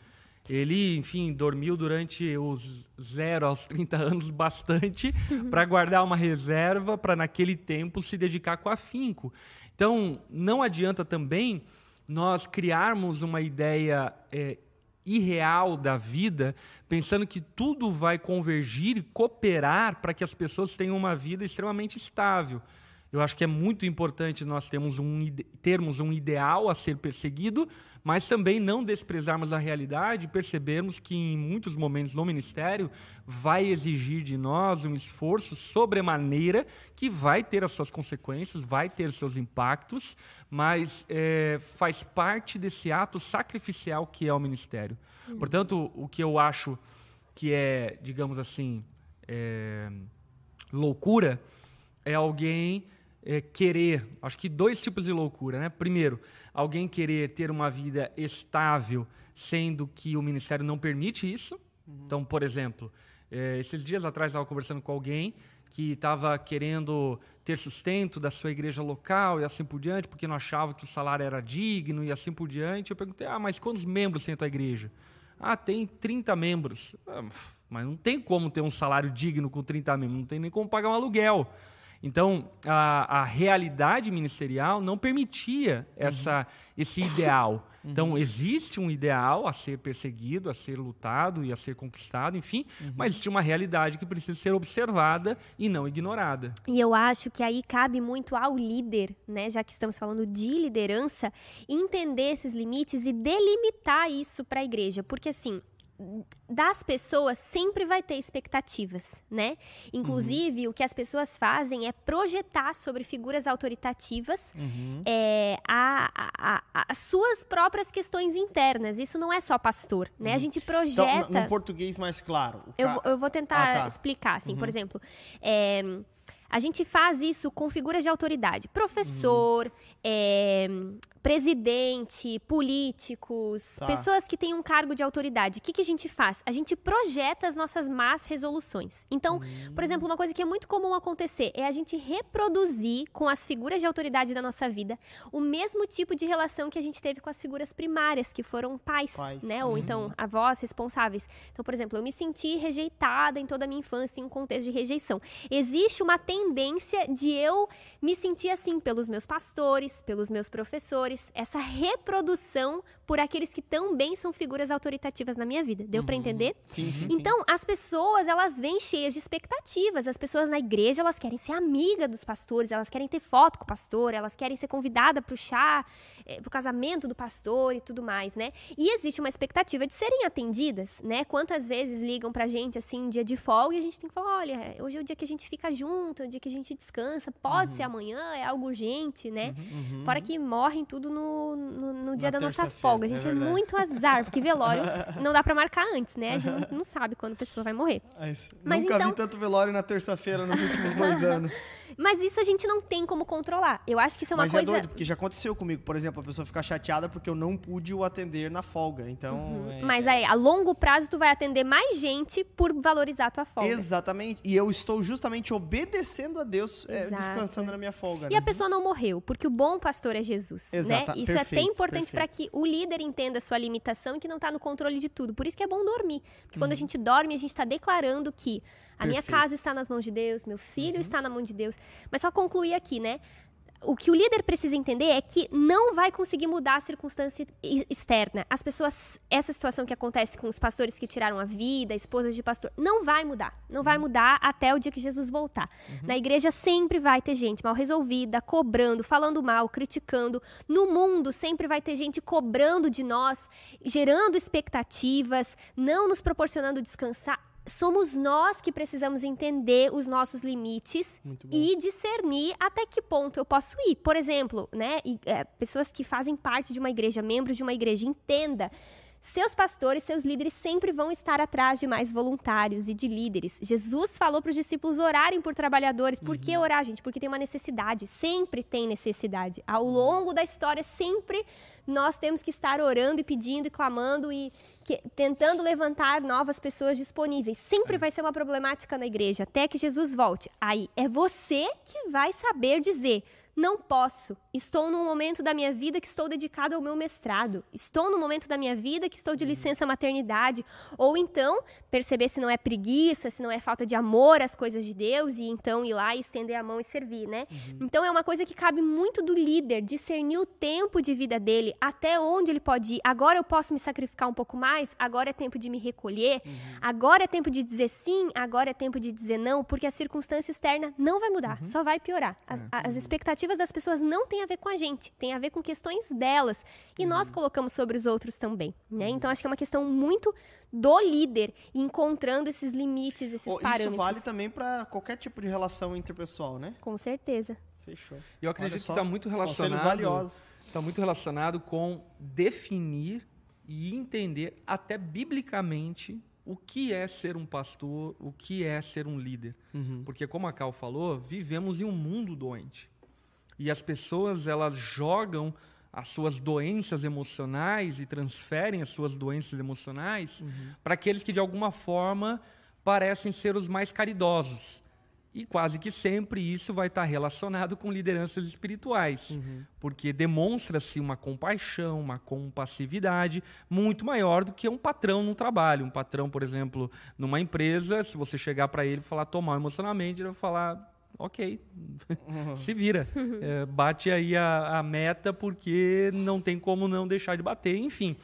Ele, enfim, dormiu durante os 0 aos 30 anos bastante para guardar uma reserva para naquele tempo se dedicar com afinco. Então, não adianta também nós criarmos uma ideia é, irreal da vida, pensando que tudo vai convergir e cooperar para que as pessoas tenham uma vida extremamente estável. Eu acho que é muito importante nós termos um, termos um ideal a ser perseguido, mas também não desprezarmos a realidade e percebermos que em muitos momentos no ministério vai exigir de nós um esforço sobremaneira que vai ter as suas consequências, vai ter seus impactos, mas é, faz parte desse ato sacrificial que é o ministério. Uhum. Portanto, o que eu acho que é, digamos assim, é, loucura é alguém é, querer, acho que dois tipos de loucura, né? Primeiro, alguém querer ter uma vida estável, sendo que o ministério não permite isso. Uhum. Então, por exemplo, é, esses dias atrás estava conversando com alguém que estava querendo ter sustento da sua igreja local e assim por diante, porque não achava que o salário era digno e assim por diante. Eu perguntei, ah, mas quantos membros tem a tua igreja? Ah, tem 30 membros. Ah, mas não tem como ter um salário digno com 30 membros, não tem nem como pagar um aluguel. Então, a, a realidade ministerial não permitia essa, uhum. esse ideal. Uhum. Então, existe um ideal a ser perseguido, a ser lutado e a ser conquistado, enfim, uhum. mas existe uma realidade que precisa ser observada e não ignorada. E eu acho que aí cabe muito ao líder, né, já que estamos falando de liderança, entender esses limites e delimitar isso para a igreja. Porque, assim, das pessoas sempre vai ter expectativas, né? Inclusive, uhum. o que as pessoas fazem é projetar sobre figuras autoritativas uhum. é, a, a, a, as suas próprias questões internas. Isso não é só pastor, né? Uhum. A gente projeta... Então, no, português mais claro. Eu, eu vou tentar ah, tá. explicar, assim. Por uhum. exemplo, é, a gente faz isso com figuras de autoridade. Professor, uhum. é, presidente, políticos, tá. pessoas que têm um cargo de autoridade. O que, que a gente faz? A gente projeta as nossas más resoluções. Então, uhum. por exemplo, uma coisa que é muito comum acontecer é a gente reproduzir com as figuras de autoridade da nossa vida o mesmo tipo de relação que a gente teve com as figuras primárias, que foram pais, pais. né? Ou então avós responsáveis. Então, por exemplo, eu me senti rejeitada em toda a minha infância em um contexto de rejeição. Existe uma tendência de eu me sentir assim pelos meus pastores, pelos meus professores, essa reprodução por aqueles que também são figuras autoritativas na minha vida. Deu uhum. para entender? Sim, sim, então, sim. as pessoas, elas vêm cheias de expectativas. As pessoas na igreja, elas querem ser amiga dos pastores, elas querem ter foto com o pastor, elas querem ser convidada para o chá, é, pro casamento do pastor e tudo mais, né? E existe uma expectativa de serem atendidas, né? Quantas vezes ligam pra gente assim, dia de folga, e a gente tem que falar, olha, hoje é o dia que a gente fica junto, é o dia que a gente descansa, pode uhum. ser amanhã, é algo urgente, né? Uhum, uhum. Fora que morrem tudo no, no, no dia Na da nossa folga. A gente é, é, muito azar, porque velório não dá pra marcar antes, né? A gente não, sabe quando a pessoa vai morrer. Mas Nunca então... vi tanto velório na terça-feira nos últimos dois anos. Mas isso a gente não tem como controlar. Eu acho que isso é uma Mas coisa. Mas é doido, porque já aconteceu comigo, por exemplo, a pessoa ficar chateada porque eu não pude o atender na folga. Então. Uhum. É... Mas aí, a longo prazo, tu vai atender mais gente por valorizar a tua folga. Exatamente. E eu estou justamente obedecendo a Deus, é, descansando na minha folga. E né? a pessoa não morreu, porque o bom pastor é Jesus. Exata, né? Isso perfeito, é até importante para que o líder entenda a sua limitação e que não está no controle de tudo. Por isso que é bom dormir. Porque uhum. quando a uhum. gente dorme, a gente está declarando que a Perfeito. minha casa está nas mãos de Deus, meu filho uhum. está na mão de Deus. Mas só concluir aqui, né? O que o líder precisa entender é que não vai conseguir mudar a circunstância externa. As pessoas, essa situação que acontece com os pastores que tiraram a vida, esposas de pastor, não vai mudar. Não vai uhum. mudar até o dia que Jesus voltar. Uhum. Na igreja sempre vai ter gente mal resolvida, cobrando, falando mal, criticando. No mundo sempre vai ter gente cobrando de nós, gerando expectativas, não nos proporcionando descansar somos nós que precisamos entender os nossos limites e discernir até que ponto eu posso ir. Por exemplo, né, e, é, pessoas que fazem parte de uma igreja, membros de uma igreja, entenda. Seus pastores, seus líderes sempre vão estar atrás de mais voluntários e de líderes. Jesus falou para os discípulos orarem por trabalhadores. Por uhum. que orar, gente? Porque tem uma necessidade. Sempre tem necessidade. Ao uhum. longo da história, sempre nós temos que estar orando e pedindo e clamando e que, tentando levantar novas pessoas disponíveis. Sempre é. vai ser uma problemática na igreja, até que Jesus volte. Aí é você que vai saber dizer: não posso, Estou num momento da minha vida que estou dedicado ao meu mestrado. Estou no momento da minha vida que estou de licença maternidade. Ou então, perceber se não é preguiça, se não é falta de amor às coisas de Deus e então ir lá e estender a mão e servir, né? Uhum. Então é uma coisa que cabe muito do líder discernir o tempo de vida dele, até onde ele pode ir. Agora eu posso me sacrificar um pouco mais, agora é tempo de me recolher, uhum. agora é tempo de dizer sim, agora é tempo de dizer não, porque a circunstância externa não vai mudar, uhum. só vai piorar. As, é. as expectativas das pessoas não têm a ver com a gente, tem a ver com questões delas. E uhum. nós colocamos sobre os outros também, né? Uhum. Então acho que é uma questão muito do líder, encontrando esses limites, esses oh, parâmetros. Isso vale também para qualquer tipo de relação interpessoal, né? Com certeza. Fechou. Eu acredito que está muito relacionado. Está muito relacionado com definir e entender até biblicamente o que é ser um pastor, o que é ser um líder. Uhum. Porque como a Cal falou, vivemos em um mundo doente. E as pessoas elas jogam as suas doenças emocionais e transferem as suas doenças emocionais uhum. para aqueles que de alguma forma parecem ser os mais caridosos. E quase que sempre isso vai estar relacionado com lideranças espirituais, uhum. porque demonstra-se uma compaixão, uma compassividade muito maior do que um patrão no trabalho. Um patrão, por exemplo, numa empresa, se você chegar para ele e falar tomar emocionalmente, ele vai falar ok, uhum. se vira. É, bate aí a, a, meta porque não tem como não deixar de bater, enfim.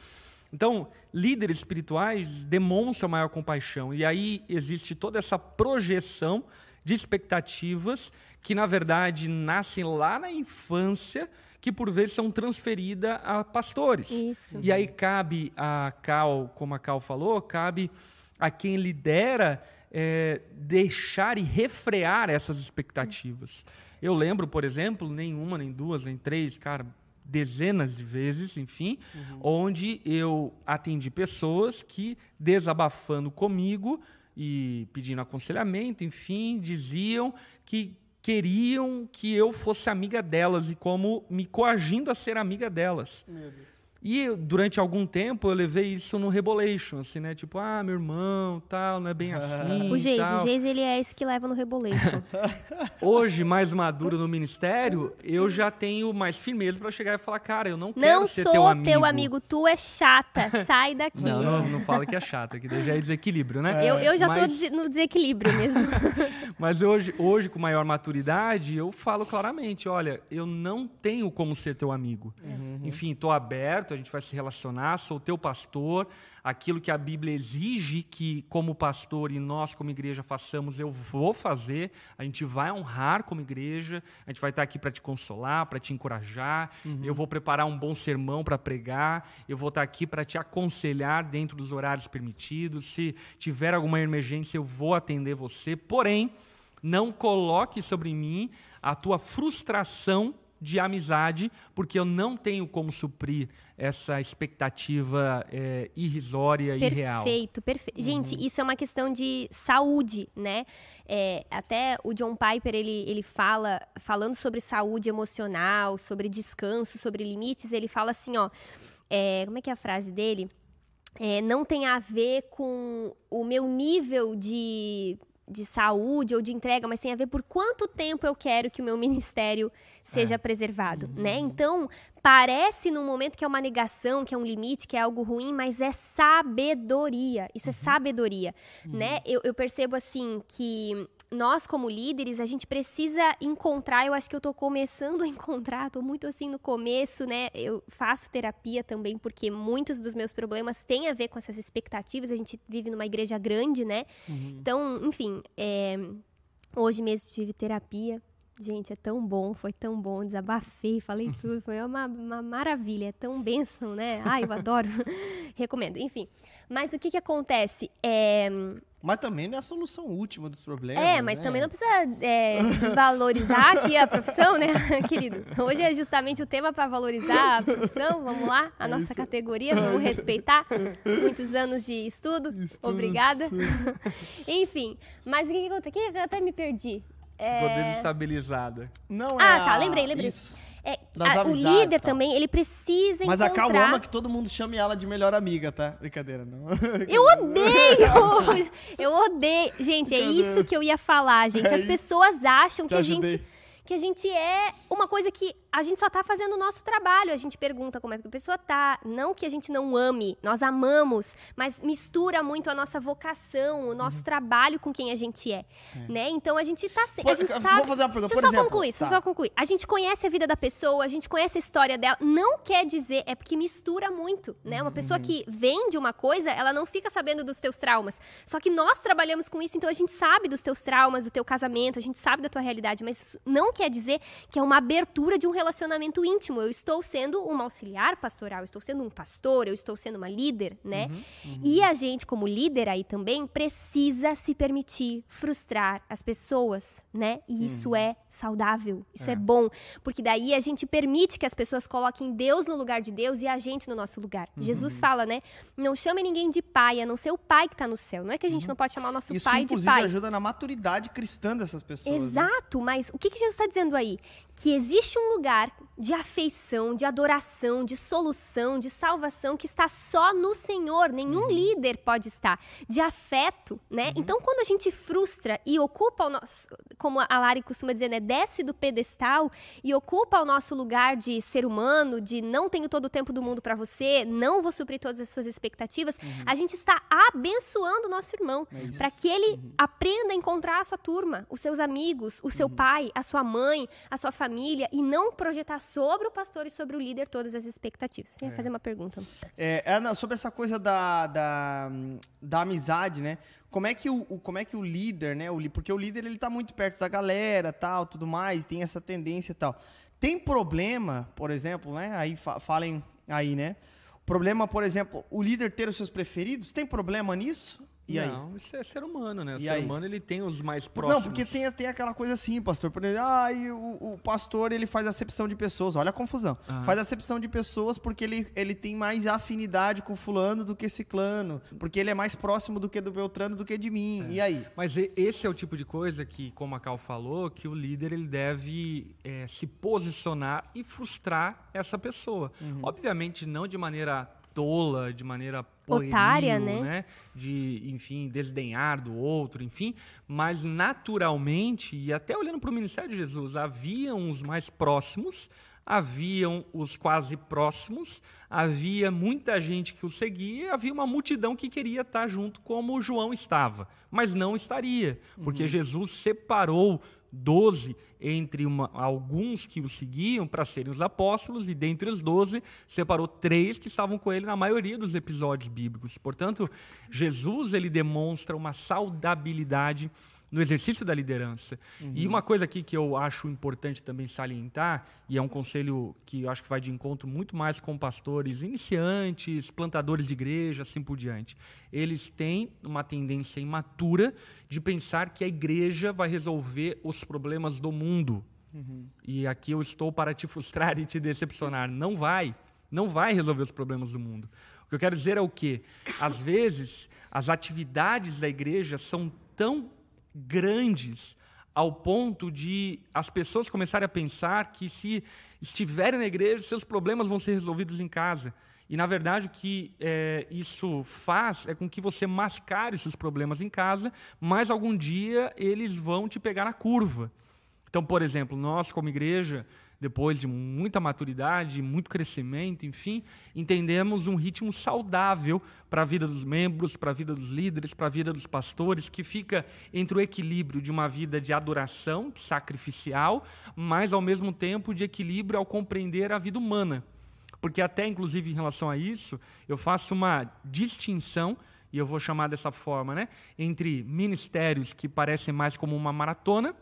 Então, líderes espirituais demonstram maior compaixão. E aí existe toda essa projeção de expectativas que, na verdade, nascem lá na infância, que por vezes são transferidas a pastores. Isso. E aí cabe a Cal, como a Cal falou, cabe a quem lidera é, deixar e refrear essas expectativas. Eu lembro, por exemplo, nenhuma, nem duas, nem três, cara, dezenas de vezes, enfim, uhum. onde eu atendi pessoas que, desabafando comigo e pedindo aconselhamento, enfim, diziam que queriam que eu fosse amiga delas e como me coagindo a ser amiga delas. Meu Deus. E durante algum tempo eu levei isso no Rebolation, assim, né? Tipo, ah, meu irmão, tal, não é bem assim. O Geis, o Geis, ele é esse que leva no Rebolation. Hoje, mais maduro no ministério, eu já tenho mais firmeza para chegar e falar, cara, eu não, não quero ser teu amigo. Não sou teu amigo, tu é chata, sai daqui. Não, não, não fala que é chata, que daí já é desequilíbrio, né? Eu, eu já Mas... tô no desequilíbrio mesmo. Mas hoje, hoje, com maior maturidade, eu falo claramente, olha, eu não tenho como ser teu amigo. Uhum. Enfim, tô aberto, a gente vai se relacionar, sou teu pastor, aquilo que a Bíblia exige que, como pastor e nós, como igreja, façamos, eu vou fazer, a gente vai honrar como igreja, a gente vai estar aqui para te consolar, para te encorajar, uhum. eu vou preparar um bom sermão para pregar, eu vou estar aqui para te aconselhar dentro dos horários permitidos, se tiver alguma emergência, eu vou atender você, porém, não coloque sobre mim a tua frustração de amizade, porque eu não tenho como suprir essa expectativa é, irrisória e irreal. Perfeito, perfeito. Uhum. Gente, isso é uma questão de saúde, né? É, até o John Piper, ele, ele fala, falando sobre saúde emocional, sobre descanso, sobre limites, ele fala assim, ó, é, como é que é a frase dele? É, não tem a ver com o meu nível de de saúde ou de entrega, mas tem a ver por quanto tempo eu quero que o meu ministério seja é. preservado, uhum. né? Então, parece num momento que é uma negação, que é um limite, que é algo ruim, mas é sabedoria. Isso é uhum. é sabedoria, uhum. né? Eu, eu percebo assim que nós, como líderes, a gente precisa encontrar. Eu acho que eu estou começando a encontrar, estou muito assim no começo, né? Eu faço terapia também, porque muitos dos meus problemas têm a ver com essas expectativas. A gente vive numa igreja grande, né? Uhum. Então, enfim, é... hoje mesmo tive terapia. Gente, é tão bom, foi tão bom, desabafei, falei tudo, foi uma, uma maravilha, é tão bênção, né? Ai, eu adoro, recomendo, enfim. Mas o que que acontece? É... Mas também não é a solução última dos problemas. É, mas né? também não precisa é, desvalorizar aqui a profissão, né, querido? Hoje é justamente o tema para valorizar a profissão. Vamos lá, a é nossa isso. categoria, vamos respeitar. Muitos anos de estudo. estudo Obrigada. Enfim, mas o que, que, que, que eu até me perdi? É... Ficou desestabilizada. Não é. Ah, tá, lembrei, lembrei. Isso. É, a, o líder também, ele precisa Mas encontrar... a Cal ama que todo mundo chame ela de melhor amiga, tá? Brincadeira, não. Eu odeio! eu odeio. Gente, é isso que eu ia falar, gente. É As pessoas acham que a gente que a gente é uma coisa que a gente só está fazendo o nosso trabalho. A gente pergunta como é que a pessoa tá. Não que a gente não ame, nós amamos, mas mistura muito a nossa vocação, o nosso uhum. trabalho com quem a gente é. é. Né? Então a gente tá. A gente sabe. Vou fazer uma pergunta. Deixa eu só exemplo, concluir, tá. só concluir. A gente conhece a vida da pessoa, a gente conhece a história dela. Não quer dizer, é porque mistura muito, né? Uma pessoa uhum. que vem de uma coisa, ela não fica sabendo dos teus traumas. Só que nós trabalhamos com isso, então a gente sabe dos teus traumas, do teu casamento, a gente sabe da tua realidade, mas não quer dizer que é uma abertura de um relacionamento íntimo. Eu estou sendo uma auxiliar pastoral, eu estou sendo um pastor, eu estou sendo uma líder, né? Uhum, uhum. E a gente, como líder aí também, precisa se permitir frustrar as pessoas, né? E isso uhum. é saudável, isso é. é bom, porque daí a gente permite que as pessoas coloquem Deus no lugar de Deus e a gente no nosso lugar. Uhum. Jesus fala, né? Não chame ninguém de pai, a não ser o pai que está no céu. Não é que a gente uhum. não pode chamar o nosso isso, pai de pai. Isso, ajuda na maturidade cristã dessas pessoas. Né? Exato, né? mas o que, que Jesus está dizendo aí? Que existe um lugar de afeição, de adoração, de solução, de salvação que está só no Senhor. Nenhum uhum. líder pode estar. De afeto, né? Uhum. Então, quando a gente frustra e ocupa o nosso, como a Lari costuma dizer, né? Desce do pedestal e ocupa o nosso lugar de ser humano, de não tenho todo o tempo do mundo para você, não vou suprir todas as suas expectativas, uhum. a gente está abençoando o nosso irmão é para que ele uhum. aprenda a encontrar a sua turma, os seus amigos, o seu uhum. pai, a sua mãe, a sua família e não projetar sobre o pastor e sobre o líder todas as expectativas. Você ia é. fazer uma pergunta. É, é sobre essa coisa da, da, da amizade, né? Como é que o, o, como é que o líder, né? O, porque o líder ele tá muito perto da galera, tal, tudo mais, tem essa tendência tal. Tem problema, por exemplo, né? Aí fa falem aí, né? Problema, por exemplo, o líder ter os seus preferidos, tem problema nisso? E não, aí? isso é ser humano, né? O e ser aí? humano ele tem os mais próximos. Não, porque tem, tem aquela coisa assim, pastor. Por exemplo, ah, o, o pastor ele faz acepção de pessoas. Olha a confusão. Uhum. Faz acepção de pessoas porque ele, ele tem mais afinidade com fulano do que ciclano. Porque ele é mais próximo do que do Beltrano do que de mim. É. E aí? Mas esse é o tipo de coisa que, como a Cal falou, que o líder ele deve é, se posicionar e frustrar essa pessoa. Uhum. Obviamente, não de maneira tola, de maneira otária, né? né? De, enfim, desdenhar do outro, enfim. Mas naturalmente, e até olhando para o ministério de Jesus, haviam os mais próximos, haviam os quase próximos, havia muita gente que o seguia, havia uma multidão que queria estar junto como João estava, mas não estaria, porque uhum. Jesus separou doze entre uma, alguns que o seguiam para serem os apóstolos, e dentre os doze, separou três que estavam com ele na maioria dos episódios bíblicos. Portanto, Jesus ele demonstra uma saudabilidade no exercício da liderança. Uhum. E uma coisa aqui que eu acho importante também salientar, e é um conselho que eu acho que vai de encontro muito mais com pastores iniciantes, plantadores de igreja, assim por diante. Eles têm uma tendência imatura de pensar que a igreja vai resolver os problemas do mundo. Uhum. E aqui eu estou para te frustrar e te decepcionar. Não vai. Não vai resolver os problemas do mundo. O que eu quero dizer é o quê? Às vezes, as atividades da igreja são tão grandes ao ponto de as pessoas começarem a pensar que se estiverem na igreja, seus problemas vão ser resolvidos em casa. E, na verdade, o que é, isso faz é com que você mascare seus problemas em casa, mas algum dia eles vão te pegar na curva. Então, por exemplo, nós, como igreja, depois de muita maturidade, muito crescimento, enfim, entendemos um ritmo saudável para a vida dos membros, para a vida dos líderes, para a vida dos pastores, que fica entre o equilíbrio de uma vida de adoração sacrificial, mas ao mesmo tempo de equilíbrio ao compreender a vida humana. Porque até inclusive em relação a isso, eu faço uma distinção e eu vou chamar dessa forma, né, entre ministérios que parecem mais como uma maratona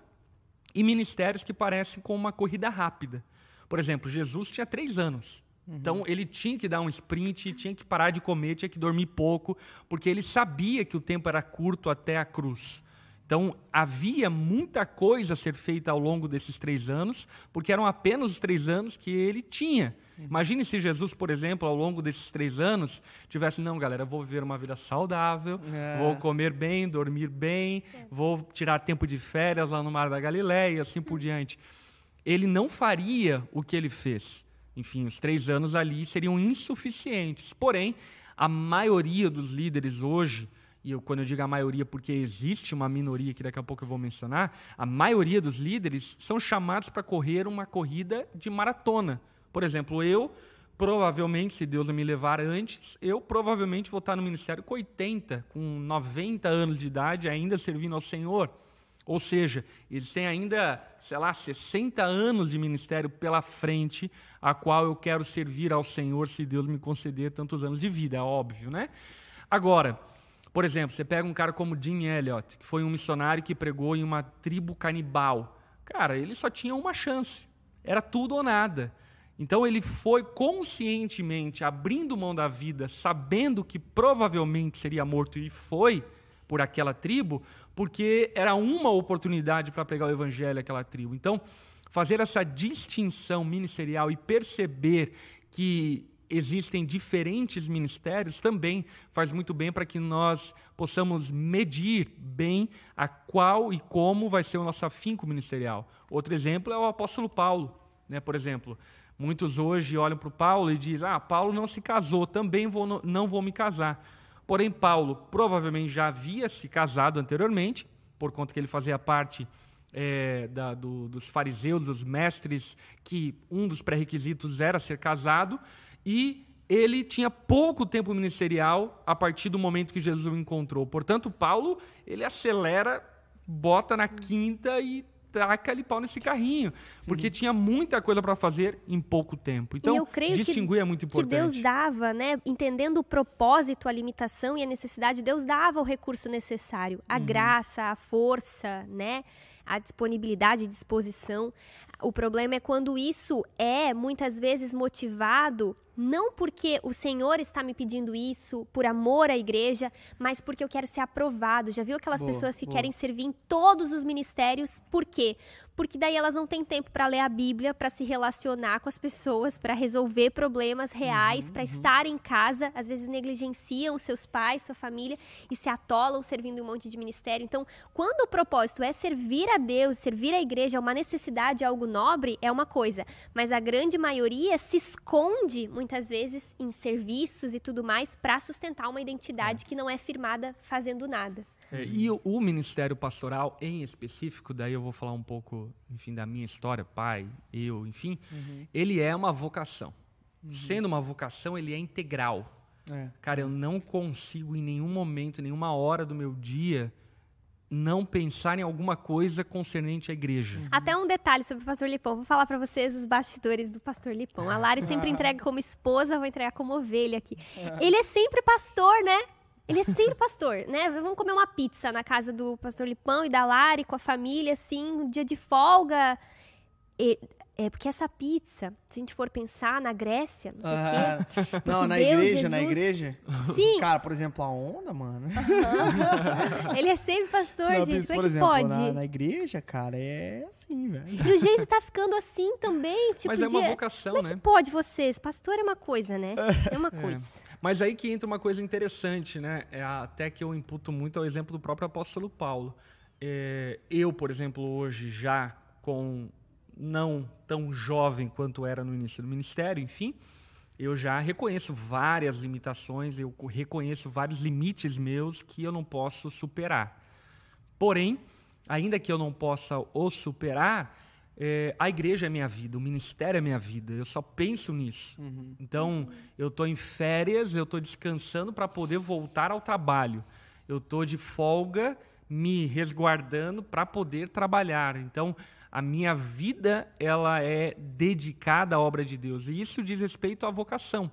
e ministérios que parecem com uma corrida rápida. Por exemplo, Jesus tinha três anos. Uhum. Então ele tinha que dar um sprint, tinha que parar de comer, tinha que dormir pouco, porque ele sabia que o tempo era curto até a cruz. Então havia muita coisa a ser feita ao longo desses três anos, porque eram apenas os três anos que ele tinha. Imagine se Jesus, por exemplo, ao longo desses três anos, tivesse, não, galera, vou viver uma vida saudável, é. vou comer bem, dormir bem, é. vou tirar tempo de férias lá no Mar da Galileia e assim por diante. Ele não faria o que ele fez. Enfim, os três anos ali seriam insuficientes. Porém, a maioria dos líderes hoje, e eu, quando eu digo a maioria, porque existe uma minoria que daqui a pouco eu vou mencionar, a maioria dos líderes são chamados para correr uma corrida de maratona. Por exemplo, eu, provavelmente, se Deus me levar antes, eu provavelmente vou estar no ministério com 80, com 90 anos de idade, ainda servindo ao Senhor. Ou seja, eles têm ainda, sei lá, 60 anos de ministério pela frente, a qual eu quero servir ao Senhor se Deus me conceder tantos anos de vida, é óbvio, né? Agora, por exemplo, você pega um cara como Jim Elliot, que foi um missionário que pregou em uma tribo canibal. Cara, ele só tinha uma chance. Era tudo ou nada. Então ele foi conscientemente abrindo mão da vida, sabendo que provavelmente seria morto e foi por aquela tribo, porque era uma oportunidade para pregar o evangelho àquela tribo. Então, fazer essa distinção ministerial e perceber que existem diferentes ministérios também faz muito bem para que nós possamos medir bem a qual e como vai ser o nosso afinco ministerial. Outro exemplo é o apóstolo Paulo, né? Por exemplo, muitos hoje olham para Paulo e dizem: "Ah, Paulo não se casou, também vou, não vou me casar". Porém, Paulo provavelmente já havia se casado anteriormente, por conta que ele fazia parte é, da, do, dos fariseus, dos mestres, que um dos pré-requisitos era ser casado, e ele tinha pouco tempo ministerial a partir do momento que Jesus o encontrou. Portanto, Paulo, ele acelera, bota na quinta e taca ali pau nesse carrinho, porque uhum. tinha muita coisa para fazer em pouco tempo. Então, distinguir que, é muito importante. Que Deus dava, né, entendendo o propósito, a limitação e a necessidade, Deus dava o recurso necessário, a uhum. graça, a força, né, a disponibilidade, disposição. O problema é quando isso é muitas vezes motivado não porque o Senhor está me pedindo isso por amor à igreja, mas porque eu quero ser aprovado. Já viu aquelas boa, pessoas que boa. querem servir em todos os ministérios? Por quê? porque daí elas não têm tempo para ler a Bíblia, para se relacionar com as pessoas, para resolver problemas reais, uhum, para uhum. estar em casa, às vezes negligenciam seus pais, sua família e se atolam servindo um monte de ministério. Então, quando o propósito é servir a Deus, servir a igreja, é uma necessidade, algo nobre, é uma coisa, mas a grande maioria se esconde muitas vezes em serviços e tudo mais para sustentar uma identidade é. que não é firmada fazendo nada. É, e o, o, ministério pastoral em específico, daí eu vou falar um pouco, enfim, da minha história, pai, eu, enfim, uhum. ele é uma vocação. Uhum. Sendo uma vocação, ele é integral. É. Cara, eu não consigo em nenhum momento, nenhuma hora do meu dia, não pensar em alguma coisa concernente à igreja. Uhum. Até um detalhe sobre o pastor Lipão. Vou falar para vocês os bastidores do pastor Lipão. A Lari sempre entrega como esposa, vou entregar como ovelha aqui. É. Ele é sempre pastor, né? Ele é sempre pastor, né? Vamos comer uma pizza na casa do pastor Lipão e da Lari com a família, assim, um dia de folga. E, é porque essa pizza, se a gente for pensar na Grécia, não sei ah, o quê. Não, na Deus, igreja, Jesus... na igreja. Sim. Cara, por exemplo, a onda, mano. Ele é sempre pastor, não, gente. Como é que exemplo, pode? Na, na, igreja, cara, é assim, velho. E o Geise tá ficando assim também, tipo. Mas é uma vocação, como né? É que pode vocês? Pastor é uma coisa, né? É uma é. coisa. É. Mas aí que entra uma coisa interessante, né? É até que eu imputo muito ao exemplo do próprio apóstolo Paulo. É, eu, por exemplo, hoje já com não tão jovem quanto era no início do ministério, enfim, eu já reconheço várias limitações, eu reconheço vários limites meus que eu não posso superar. Porém, ainda que eu não possa os superar, é, a igreja é minha vida, o ministério é minha vida, eu só penso nisso. Uhum. Então, eu estou em férias, eu estou descansando para poder voltar ao trabalho. Eu estou de folga, me resguardando para poder trabalhar. Então, a minha vida ela é dedicada à obra de Deus. E isso diz respeito à vocação.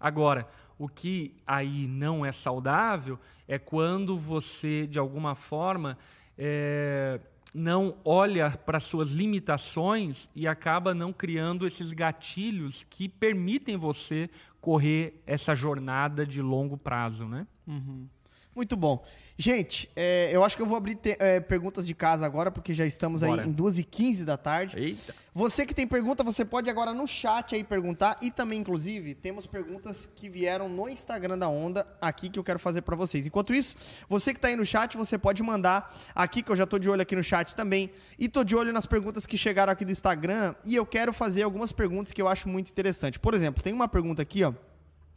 Agora, o que aí não é saudável é quando você, de alguma forma, é, não olha para suas limitações e acaba não criando esses gatilhos que permitem você correr essa jornada de longo prazo, né? Uhum. Muito bom. Gente, é, eu acho que eu vou abrir te, é, perguntas de casa agora, porque já estamos Bora. aí em 2h15 da tarde. Eita. Você que tem pergunta, você pode agora no chat aí perguntar. E também, inclusive, temos perguntas que vieram no Instagram da Onda aqui que eu quero fazer para vocês. Enquanto isso, você que está aí no chat, você pode mandar aqui, que eu já estou de olho aqui no chat também. E estou de olho nas perguntas que chegaram aqui do Instagram. E eu quero fazer algumas perguntas que eu acho muito interessante. Por exemplo, tem uma pergunta aqui, ó,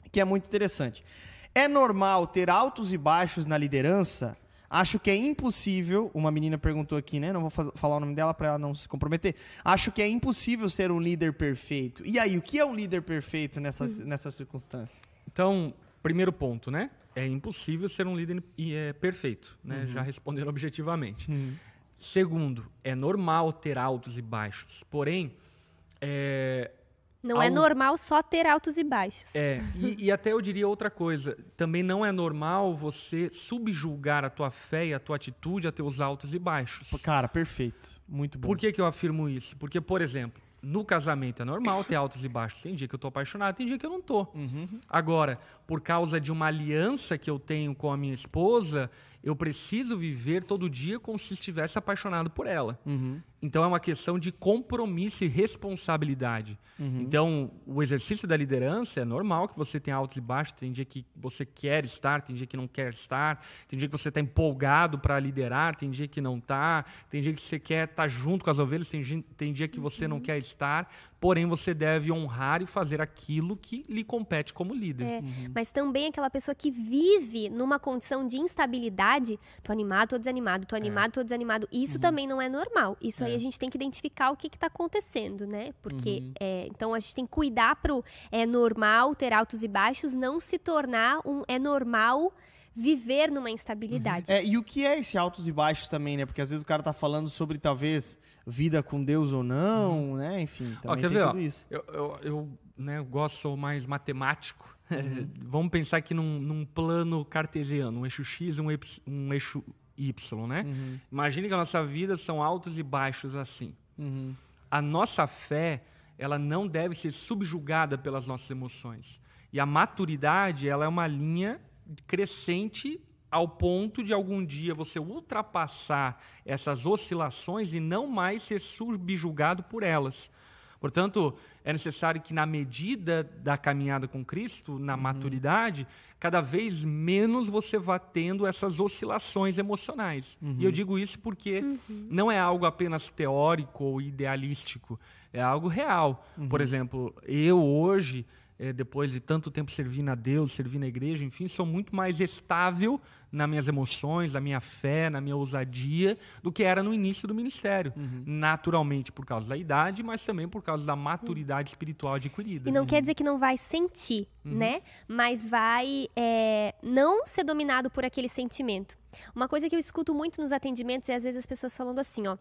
que é muito interessante. É normal ter altos e baixos na liderança? Acho que é impossível. Uma menina perguntou aqui, né? Não vou falar o nome dela para ela não se comprometer. Acho que é impossível ser um líder perfeito. E aí, o que é um líder perfeito nessa, nessa circunstância? Então, primeiro ponto, né? É impossível ser um líder e é perfeito, né? Já respondendo objetivamente. Segundo, é normal ter altos e baixos. Porém, é, Não é Algo- normal só ter altos e baixos. É, e, e até eu diria outra coisa. Também não é normal você subjulgar a tua fé e a tua atitude a teus altos e baixos. Cara, perfeito. Muito bom. Por que, que eu afirmo isso? Porque, por exemplo, no casamento é normal ter altos e baixos. Tem dia que eu tô apaixonado, tem dia que eu não tô. Agora, por causa de uma aliança que eu tenho com a minha esposa, eu preciso viver todo dia como se estivesse apaixonado por ela. Uhum. Então é uma questão de compromisso e responsabilidade. Então, o exercício da liderança é normal que você tenha altos e baixos, tem dia que você quer estar, tem dia que não quer estar, tem dia que você está empolgado para liderar, tem dia que não está, tem dia que você quer estar junto com as ovelhas, tem, gen- tem dia que você não quer estar, porém você deve honrar e fazer aquilo que lhe compete como líder. É, Mas também aquela pessoa que vive numa condição de instabilidade, tô animado, tô desanimado, tô animado, tô desanimado. Isso também não é normal. Isso aí a gente tem que identificar o que está acontecendo, né? Porque é, então a gente tem que cuidar pro é normal ter altos e baixos, não se tornar um é normal viver numa instabilidade. É, e o que é esse altos e baixos também, né? Porque às vezes o cara tá falando sobre talvez vida com Deus ou não, né? Enfim, Ó, também quer tem ver, ó, tudo isso. Eu, eu, eu, né, eu gosto, sou mais matemático. Vamos pensar aqui num, num plano cartesiano, um eixo X e um, um eixo Y, né? Uhum. Imagine que a nossa vida são altos e baixos assim. Uhum. A nossa fé, ela não deve ser subjugada pelas nossas emoções. E a maturidade, ela é uma linha crescente ao ponto de algum dia você ultrapassar essas oscilações e não mais ser subjugado por elas. Portanto, é necessário que, na medida da caminhada com Cristo, na maturidade, cada vez menos você vá tendo essas oscilações emocionais. E eu digo isso porque não é algo apenas teórico ou idealístico, é algo real. Por exemplo, eu hoje, eh, depois de tanto tempo servindo a Deus, servindo a igreja, enfim, sou muito mais estável nas minhas emoções, na minha fé, na minha ousadia, do que era no início do ministério. Naturalmente, por causa da idade, mas também por causa da maturidade espiritual adquirida. E não quer dizer que não vai sentir, né? Mas vai é, não ser dominado por aquele sentimento. Uma coisa que eu escuto muito nos atendimentos é às vezes as pessoas falando assim, ó.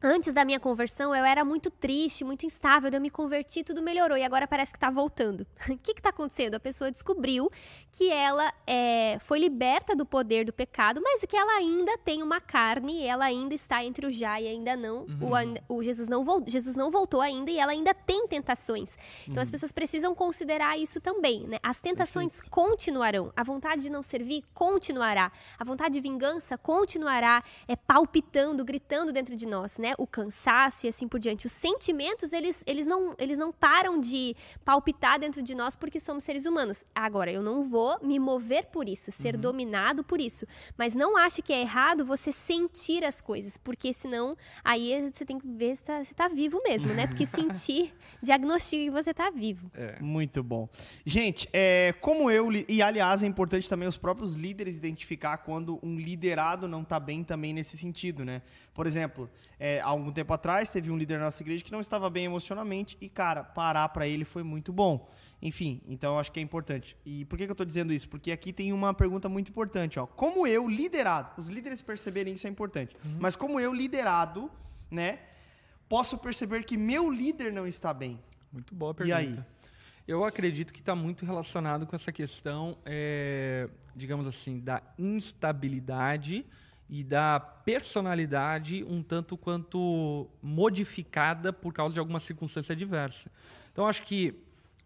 Antes da minha conversão, eu era muito triste, muito instável. Eu me converti, tudo melhorou e agora parece que tá voltando. O que que tá acontecendo? A pessoa descobriu que ela é, foi liberta do poder do pecado, mas que ela ainda tem uma carne, ela ainda está entre o já e ainda não. O, an- o Jesus, não Jesus não voltou ainda e ela ainda tem tentações. Então as pessoas precisam considerar isso também, né? As tentações continuarão. A vontade de não servir continuará. A vontade de vingança continuará é, palpitando, gritando dentro de nós, né? O cansaço e assim por diante. Os sentimentos, eles, eles, não, eles não param de palpitar dentro de nós porque somos seres humanos. Agora, eu não vou me mover por isso, ser dominado por isso. Mas não ache que é errado você sentir as coisas, porque senão aí você tem que ver se tá- você tá vivo mesmo, né? Porque sentir diagnostica que você tá vivo. Muito bom. Gente, é, como eu, e aliás é importante também os próprios líderes identificar quando um liderado não está bem também nesse sentido, né? Por exemplo, é, há algum tempo atrás teve um líder na nossa igreja que não estava bem emocionalmente e, cara, parar para ele foi muito bom. Enfim, então eu acho que é importante. E por que, que eu tô dizendo isso? Porque aqui tem uma pergunta muito importante, ó. Como eu, liderado, os líderes perceberem isso é importante, mas como eu, liderado, né, posso perceber que meu líder não está bem? Muito boa E pergunta. aí? Eu acredito que está muito relacionado com essa questão, é, digamos assim, da instabilidade e da personalidade um tanto quanto modificada por causa de alguma circunstância adversa. Então, acho que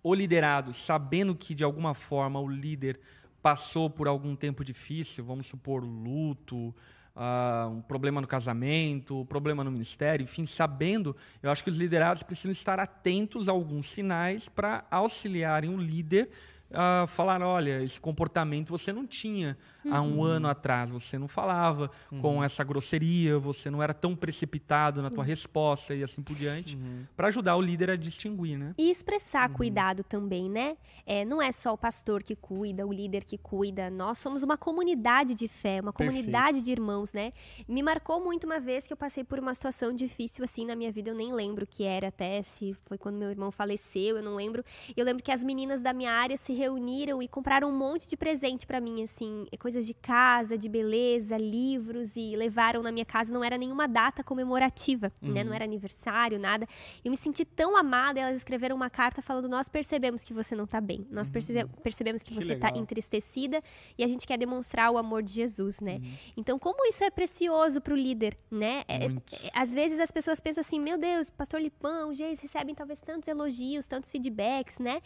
o liderado, sabendo que de alguma forma o líder passou por algum tempo difícil, vamos supor, luto, ah, um problema no casamento, um problema no ministério, enfim, sabendo, eu acho que os liderados precisam estar atentos a alguns sinais para auxiliarem o líder a falar, olha, esse comportamento você não tinha há um Uhum. ano atrás. Você não falava com essa grosseria, você não era tão precipitado na Uhum. tua resposta e assim por diante, para ajudar o líder a distinguir, né? E expressar cuidado também, né? É, não é só o pastor que cuida, o líder que cuida. Nós somos uma comunidade de fé, uma Perfeito. comunidade de irmãos, né? Me marcou muito uma vez que eu passei por uma situação difícil assim na minha vida. Eu nem lembro o que era até, se foi quando meu irmão faleceu, eu não lembro. Eu lembro que as meninas da minha área se reuniram e compraram um monte de presente pra mim, assim, coisas de casa, de beleza, livros e levaram na minha casa. Não era nenhuma data comemorativa, né? Não era aniversário, nada. Eu me senti tão amada, elas escreveram uma carta falando: Nós percebemos que você não tá bem. Nós perce- percebemos que, Que você tá legal. entristecida e a gente quer demonstrar o amor de Jesus, né? Uhum. Então, como isso é precioso pro líder, né? É- Muito. é- às vezes as pessoas pensam assim: Meu Deus, pastor Lipão, o Geis recebem talvez tantos elogios, tantos feedbacks, né?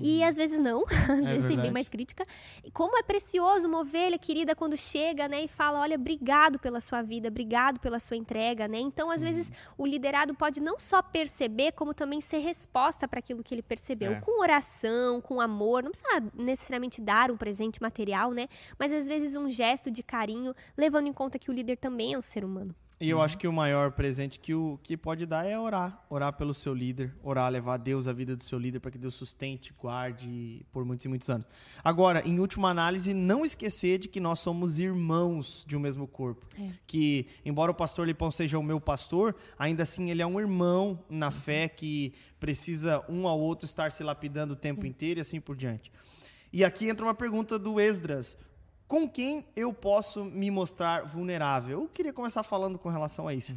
E às vezes não, às vezes tem bem Uhum. É verdade. mais crítica. Como é precioso uma ovelha querida quando chega, né, e fala, olha, obrigado pela sua vida, obrigado pela sua entrega, né? Então, às vezes, Uhum. o liderado pode não só perceber, como também ser resposta para aquilo que ele percebeu, É. com oração, com amor, não precisa necessariamente dar um presente material, né? Mas às vezes um gesto de carinho, levando em conta que o líder também é um ser humano. E eu acho que o maior presente que, o, que pode dar é orar. Orar pelo seu líder. Orar, levar a Deus a vida do seu líder para que Deus sustente, guarde por muitos e muitos anos. Agora, em última análise, não esquecer de que nós somos irmãos de um mesmo corpo. Que, embora o pastor Lipão seja o meu pastor, ainda assim ele é um irmão na fé que precisa um ao outro estar se lapidando o tempo inteiro e assim por diante. E aqui entra uma pergunta do Esdras. Com quem eu posso me mostrar vulnerável? Eu queria começar falando com relação a isso.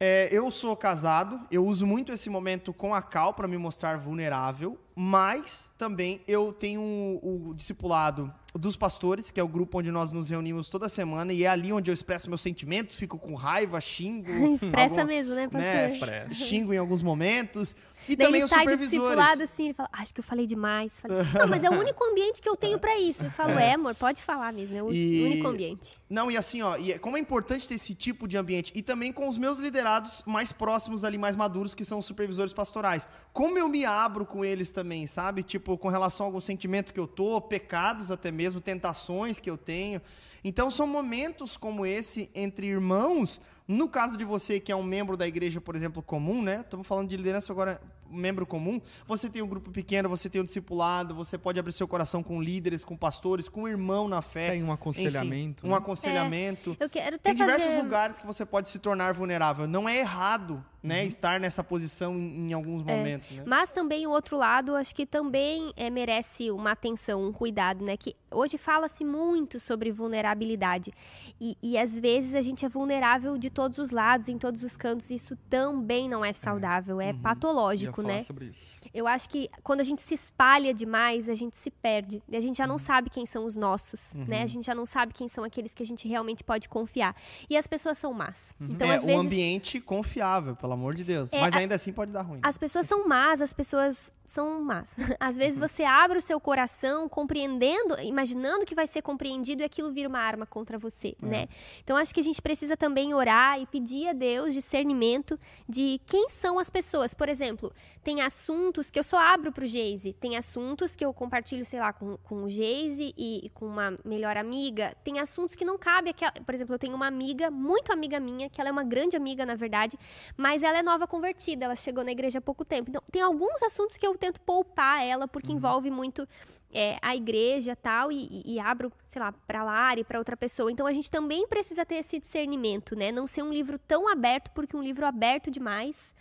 É, eu sou casado, eu uso muito esse momento com a Cal para me mostrar vulnerável, mas também eu tenho o, o discipulado dos pastores, que é o grupo onde nós nos reunimos toda semana, e é ali onde eu expresso meus sentimentos, fico com raiva, xingo. Expressa alguma- mesmo, né, pastor? né, Expressa. xingo em alguns momentos. E Daí também ele os sai do supervisores. discipulado assim, ele fala, acho que eu falei demais. Falei, não, mas é o único ambiente que eu tenho pra isso. Eu falo, é, amor, pode falar mesmo, é o E- único ambiente. Não, e assim, ó, e é- como é importante ter esse tipo de ambiente. E também com os meus liderados mais próximos ali, mais maduros, que são os supervisores pastorais. Como eu me abro com eles também, sabe? Tipo, com relação a algum sentimento que eu tô, pecados até mesmo, tentações que eu tenho. Então, são momentos como esse entre irmãos. No caso de você que é um membro da igreja, por exemplo, comum, né? Estamos falando de liderança agora, um membro comum. Você tem um grupo pequeno, você tem um discipulado, você pode abrir seu coração com líderes, com pastores, com um irmão na fé. Tem um aconselhamento. Enfim, um né? aconselhamento. Eu quero até Tem diversos fazer... lugares que você pode se tornar vulnerável. Não é errado, né, estar nessa posição em, em alguns momentos, né? Mas também o outro lado, acho que também é, merece uma atenção, um cuidado, né? Que hoje fala-se muito sobre vulnerabilidade. E, e às vezes a gente é vulnerável de todos os lados, em todos os cantos. Isso também não é saudável, é Ia patológico, falar né? sobre isso. Eu acho que quando a gente se espalha demais, a gente se perde. E a gente já Uhum. não sabe quem são os nossos, né? A gente já não sabe quem são aqueles que a gente realmente pode confiar. E as pessoas são más. Então, é às um vezes, ambiente confiável, pelo amor de Deus. É, Mas a- ainda assim pode dar ruim. as pessoas são más, as pessoas são más. Às vezes você abre o seu coração compreendendo, imaginando que vai ser compreendido e aquilo vira uma arma contra você, né? Então acho que a gente precisa também orar e pedir a Deus discernimento de quem são as pessoas. Por exemplo, tem assuntos que eu só abro pro Geise, tem assuntos que eu compartilho, sei lá, com, com o Geise e, e com uma melhor amiga. Tem assuntos que não cabe aquela, por exemplo, eu tenho uma amiga, muito amiga minha, que ela é uma grande amiga, na verdade, mas ela é nova convertida, ela chegou na igreja há pouco tempo. Então, tem alguns assuntos que eu tento poupar ela, porque envolve muito é, a igreja tal, e, e- e abro, sei lá, pra Lara e pra outra pessoa. Então, a gente também precisa ter esse discernimento, né? Não ser um livro tão aberto, porque um livro aberto demais,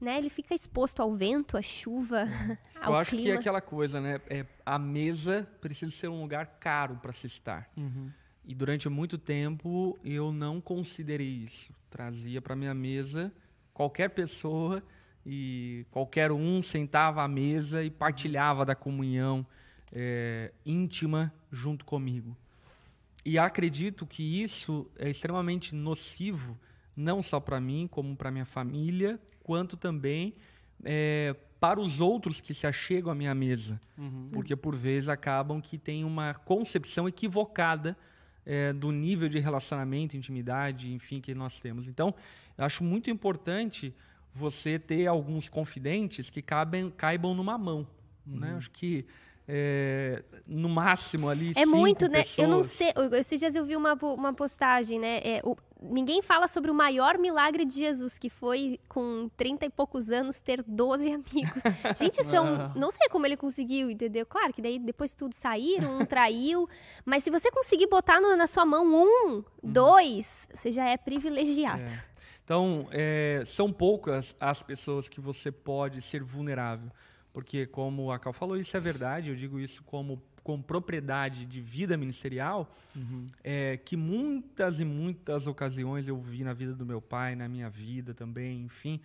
né? Ele fica exposto ao vento, à chuva, ao Eu acho clima. que é aquela coisa, né? É, a mesa precisa ser um lugar caro para se estar. Uhum. E durante muito tempo eu não considerei isso. Trazia para minha mesa qualquer pessoa e qualquer um sentava à mesa e partilhava da comunhão é, íntima junto comigo. E acredito que isso é extremamente nocivo, não só para mim, como para minha família, quanto também é, para os outros que se achegam à minha mesa. Porque, por vezes, acabam que tem uma concepção equivocada é, do nível de relacionamento, intimidade, enfim, que nós temos. Então, eu acho muito importante você ter alguns confidentes que cabem, caibam numa mão. Né? Acho que é, no máximo ali. É cinco muito, né? Eu não pessoas. sei. eu- Esses dias eu vi uma, uma postagem, né? É, o- ninguém fala sobre o maior milagre de Jesus, que foi com 30 e poucos anos ter 12 amigos. Gente, isso é um. Não sei como ele conseguiu, entendeu? Claro que daí depois tudo saíram, um traiu. Mas se você conseguir botar no- na sua mão um, dois, você já é privilegiado. É. Então, é, são poucas as pessoas que você pode ser vulnerável. Porque, como a Cal falou, isso é verdade, eu digo isso como com propriedade de vida ministerial, é, que muitas e muitas ocasiões eu vi na vida do meu pai, na minha vida também, enfim,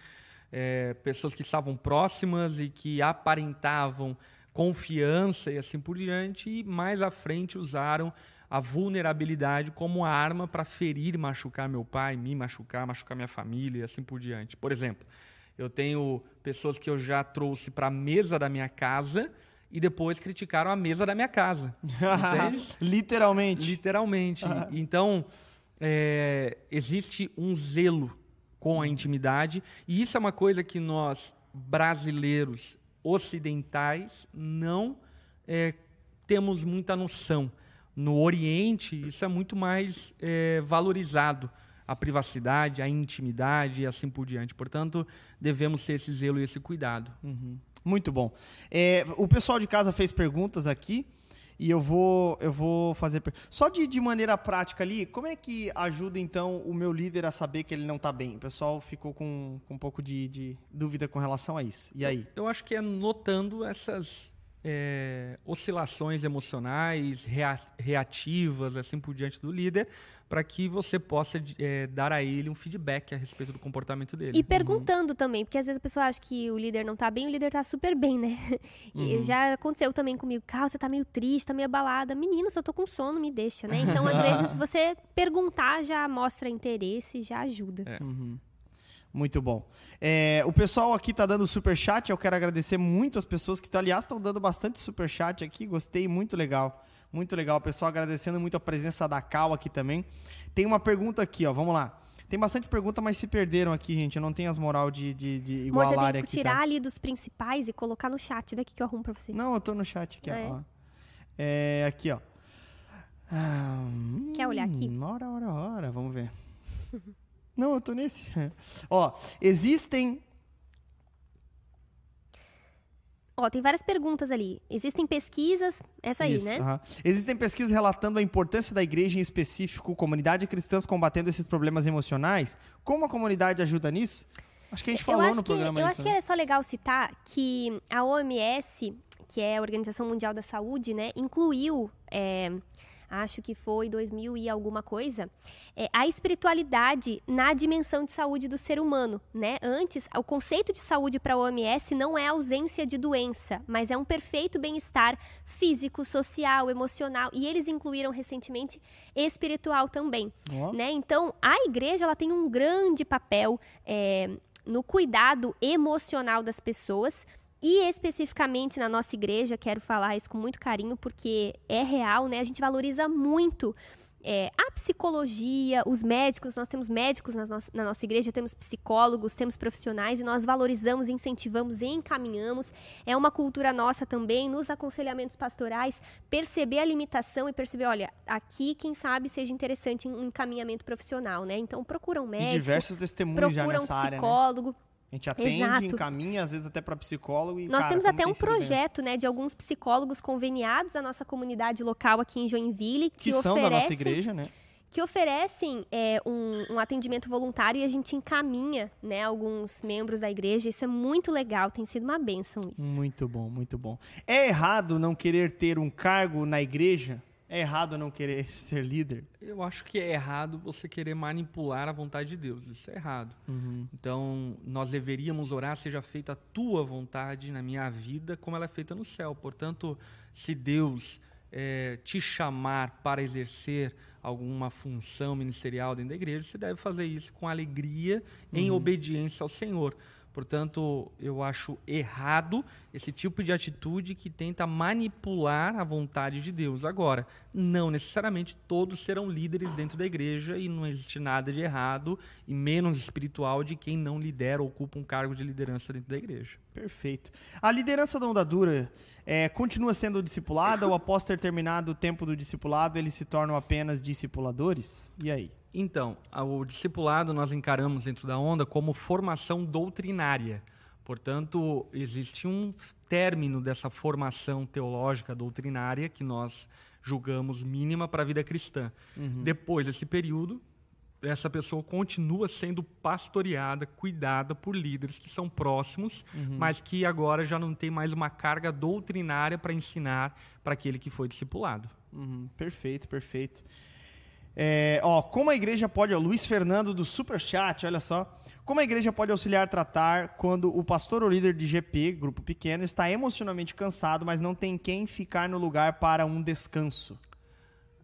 é, pessoas que estavam próximas e que aparentavam confiança e assim por diante, e mais à frente usaram a vulnerabilidade como arma para ferir machucar meu pai, me machucar, machucar minha família e assim por diante. Por exemplo, eu tenho pessoas que eu já trouxe para a mesa da minha casa e depois criticaram a mesa da minha casa. Literalmente. Literalmente. Então, é, existe um zelo com a intimidade, e isso é uma coisa que nós, brasileiros ocidentais, não é, temos muita noção. No Oriente, isso é muito mais é, valorizado. A privacidade, a intimidade e assim por diante. Portanto, devemos ter esse zelo e esse cuidado. Muito bom. É, o pessoal de casa fez perguntas aqui e eu vou, eu vou fazer. Só de, de maneira prática ali, como é que ajuda então o meu líder a saber que ele não está bem? O pessoal ficou com, com um pouco de, de dúvida com relação a isso. E aí? Eu acho que é notando essas é, oscilações emocionais, rea- reativas, assim por diante do líder, para que você possa é, dar a ele um feedback a respeito do comportamento dele. E perguntando também, porque às vezes a pessoa acha que o líder não tá bem, o líder tá super bem, né? E já aconteceu também comigo, Carl, você tá meio triste, tá meio abalada. Menina, se eu tô com sono, me deixa, né? Então, às vezes, você perguntar já mostra interesse, já ajuda. Muito bom. É, o pessoal aqui tá dando super chat. Eu quero agradecer muito as pessoas que, tá, aliás, estão dando bastante super chat aqui. Gostei, muito legal. Muito legal. O pessoal agradecendo muito a presença da Cal aqui também. Tem uma pergunta aqui, ó. Vamos lá. Tem bastante pergunta, mas se perderam aqui, gente. Eu não tenho as moral de, de, de igualar tem que aqui. tirar tá? ali dos principais e colocar no chat daqui que eu arrumo pra você. Não, eu tô no chat aqui, Ah, é? ó. É, aqui, ó. Ah, Quer olhar aqui? hum, Ora, ora, ora. Vamos ver. Não, eu tô nesse. Ó, existem Ó, tem várias perguntas ali. Existem pesquisas, essa aí, Isso, né? aham. Existem pesquisas relatando a importância da igreja, em específico, comunidade cristãs combatendo esses problemas emocionais. Como a comunidade ajuda nisso? Acho que a gente falou eu acho no que, programa eu isso, acho né? que é só legal citar que a OMS, que é a Organização Mundial da Saúde, né, incluiu, é, acho que foi 2000 e alguma coisa, é, a espiritualidade na dimensão de saúde do ser humano, né? Antes, o conceito de saúde para a OMS não é ausência de doença, mas é um perfeito bem-estar físico, social, emocional, e eles incluíram recentemente espiritual também Ó, né? Então, a igreja ela tem um grande papel é, no cuidado emocional das pessoas e especificamente na nossa igreja, quero falar isso com muito carinho porque é real, né? A gente valoriza muito é, a psicologia, os médicos, nós temos médicos nas nossa- na nossa igreja, temos psicólogos, temos profissionais e nós valorizamos, incentivamos e encaminhamos. É uma cultura nossa também, nos aconselhamentos pastorais, perceber a limitação e perceber, olha, aqui, quem sabe, seja interessante um encaminhamento profissional, né? Então, procura um e médico, diversos testemunhos já procura um nessa área, né? A gente atende, Exato. encaminha, às vezes até para psicólogo. E, Nós cara, temos até um projeto, né, de alguns psicólogos conveniados à nossa comunidade local aqui em Joinville, que, Que são da nossa oferecem igreja, né? que oferecem é, um, um atendimento voluntário e a gente encaminha né, alguns membros da igreja. Isso é muito legal, tem sido uma bênção isso. Muito bom, muito bom. É errado não querer ter um cargo na igreja? É errado não querer ser líder? Eu acho que é errado você querer manipular a vontade de Deus. Isso é errado. Então, nós deveríamos orar, seja feita a tua vontade na minha vida, como ela é feita no céu. Portanto, se Deus eh, te chamar para exercer alguma função ministerial dentro da igreja, você deve fazer isso com alegria, em obediência ao Senhor. Portanto, eu acho errado esse tipo de atitude que tenta manipular a vontade de Deus. Agora, não necessariamente todos serão líderes dentro da igreja e não existe nada de errado e menos espiritual de quem não lidera ou ocupa um cargo de liderança dentro da igreja. Perfeito. A liderança da onda dura é, continua sendo discipulada ou após ter terminado o tempo do discipulado eles se tornam apenas discipuladores? E aí? Então, o discipulado nós encaramos dentro da onda como formação doutrinária. Portanto, existe um término dessa formação teológica doutrinária que nós julgamos mínima para a vida cristã. Uhum. Depois desse período, essa pessoa continua sendo pastoreada, cuidada por líderes que são próximos, uhum. mas que agora já não tem mais uma carga doutrinária para ensinar para aquele que foi discipulado. Uhum. Perfeito, perfeito. É, ó, como a igreja pode, ó, Luiz Fernando do Superchat, olha só. Como a igreja pode auxiliar tratar quando o pastor ou líder de GP, grupo pequeno, está emocionalmente cansado, mas não tem quem ficar no lugar para um descanso?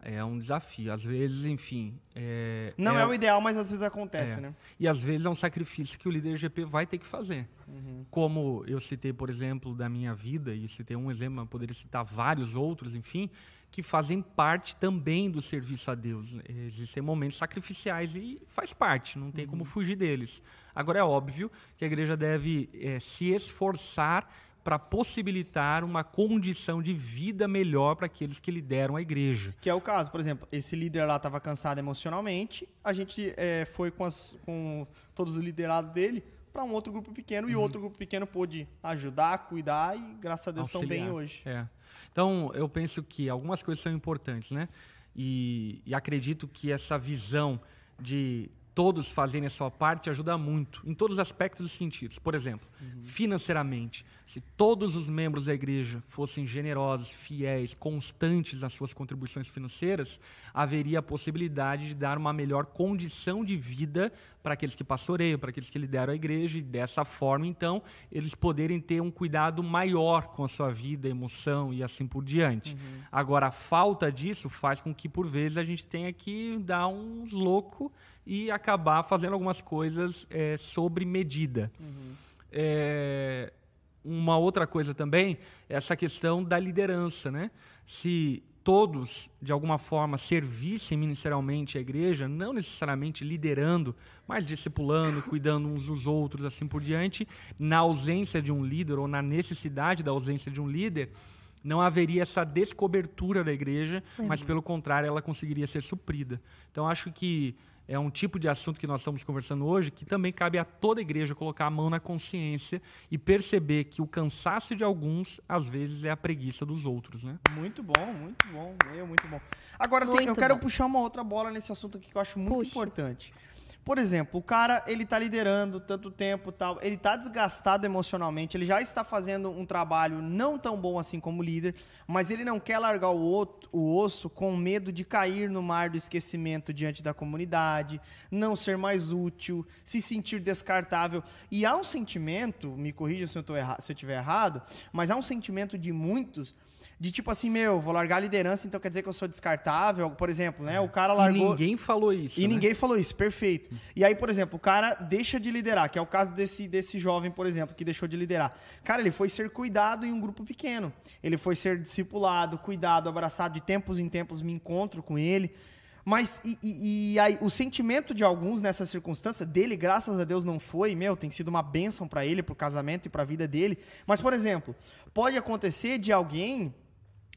É um desafio. Às vezes, enfim. É, não é, é, o ideal, mas às vezes acontece, é. né? E às vezes é um sacrifício que o líder GP vai ter que fazer. Uhum. Como eu citei, por exemplo, da minha vida, e citei um exemplo, mas poderia citar vários outros, enfim que fazem parte também do serviço a Deus. Existem momentos sacrificiais e faz parte, não tem uhum. como fugir deles. Agora, é óbvio que a igreja deve é, se esforçar para possibilitar uma condição de vida melhor para aqueles que lideram a igreja. Que é o caso, por exemplo, esse líder lá estava cansado emocionalmente, a gente é, foi com, as, com todos os liderados dele para um outro grupo pequeno uhum. e outro grupo pequeno pôde ajudar, cuidar e graças a Deus estão bem hoje. É. Então, eu penso que algumas coisas são importantes, né? E, e acredito que essa visão de todos fazerem a sua parte ajuda muito, em todos os aspectos e sentidos. Por exemplo, uhum. financeiramente, se todos os membros da igreja fossem generosos, fiéis, constantes nas suas contribuições financeiras, haveria a possibilidade de dar uma melhor condição de vida para aqueles que pastoreiam, para aqueles que lideram a igreja, e dessa forma, então, eles poderem ter um cuidado maior com a sua vida, emoção e assim por diante. Uhum. Agora, a falta disso faz com que, por vezes, a gente tenha que dar uns loucos e acabar fazendo algumas coisas é, sobre medida. Uhum. É, uma outra coisa também é essa questão da liderança, né? Se todos, de alguma forma, servissem ministerialmente a igreja, não necessariamente liderando, mas discipulando, cuidando uns dos outros, assim por diante, na ausência de um líder ou na necessidade da ausência de um líder, não haveria essa descobertura da igreja, uhum. mas pelo contrário, ela conseguiria ser suprida. Então, acho que é um tipo de assunto que nós estamos conversando hoje que também cabe a toda igreja colocar a mão na consciência e perceber que o cansaço de alguns, às vezes, é a preguiça dos outros, né? Muito bom, muito bom, meu, muito bom. Agora, muito tem, eu quero bom. puxar uma outra bola nesse assunto aqui que eu acho muito Puxa. importante. Por exemplo, o cara, ele tá liderando tanto tempo, tal, ele tá desgastado emocionalmente, ele já está fazendo um trabalho não tão bom assim como líder, mas ele não quer largar o, outro, o osso com medo de cair no mar do esquecimento diante da comunidade, não ser mais útil, se sentir descartável. E há um sentimento, me corrija se eu, tô erra, se eu estiver errado, mas há um sentimento de muitos de tipo assim, meu, vou largar a liderança, então quer dizer que eu sou descartável, por exemplo, né? O cara largou. E ninguém falou isso. E né? ninguém falou isso, perfeito. E aí, por exemplo, o cara deixa de liderar, que é o caso desse, desse jovem, por exemplo, que deixou de liderar. Cara, ele foi ser cuidado em um grupo pequeno. Ele foi ser discipulado, cuidado, abraçado, de tempos em tempos me encontro com ele. Mas e, e, e aí, o sentimento de alguns nessa circunstância, dele, graças a Deus, não foi, meu, tem sido uma bênção para ele, para o casamento e para a vida dele. Mas, por exemplo, pode acontecer de alguém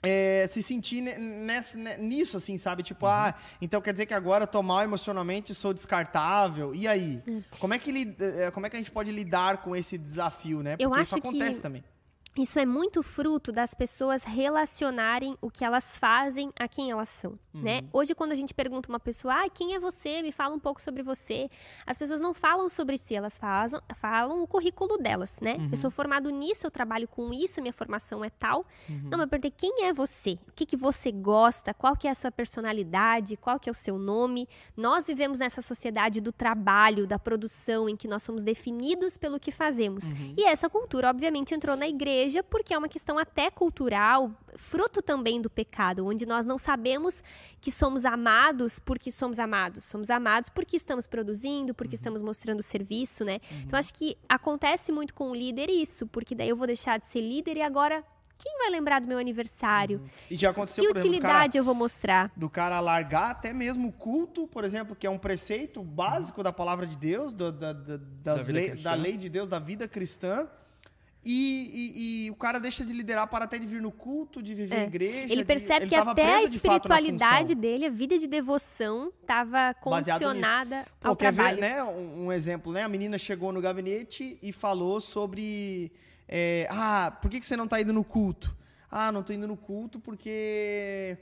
é, se sentir nessa, nisso, assim, sabe? Tipo, uhum. ah, então quer dizer que agora eu tô mal emocionalmente, sou descartável. E aí? Uhum. Como é que, é, como é que a gente pode lidar com esse desafio, né? Porque eu acho isso acontece que... também isso é muito fruto das pessoas relacionarem o que elas fazem a quem elas são, uhum. né? Hoje, quando a gente pergunta uma pessoa, ah, quem é você? Me fala um pouco sobre você. As pessoas não falam sobre si, elas falam, falam o currículo delas, né? Uhum. Eu sou formado nisso, eu trabalho com isso, minha formação é tal. Uhum. Não, mas eu perguntei, quem é você? O que, que você gosta? Qual que é a sua personalidade? Qual que é o seu nome? Nós vivemos nessa sociedade do trabalho, da produção, em que nós somos definidos pelo que fazemos. Uhum. E essa cultura, obviamente, entrou na igreja igreja, porque é uma questão até cultural, fruto também do pecado, onde nós não sabemos que somos amados porque somos amados. Somos amados porque estamos produzindo, porque uhum. estamos mostrando serviço, né? Uhum. Então acho que acontece muito com o líder isso, porque daí eu vou deixar de ser líder e agora quem vai lembrar do meu aniversário? Uhum. E já aconteceu, que utilidade cara, eu vou mostrar? Do cara largar até mesmo o culto, por exemplo, que é um preceito básico da palavra de Deus, do, da, da, da, lei, da lei de Deus, da vida cristã. E, e, e, o cara deixa de liderar para até de vir no culto, de viver é. em igreja. Ele percebe de, ele que até a espiritualidade dele, a vida de devoção, estava condicionada ao Pô, trabalho. Ver, né, um, um, exemplo, né? A menina chegou no gabinete e falou sobre é, ah, por que, que você não está indo no culto? Ah, não estou indo no culto porque.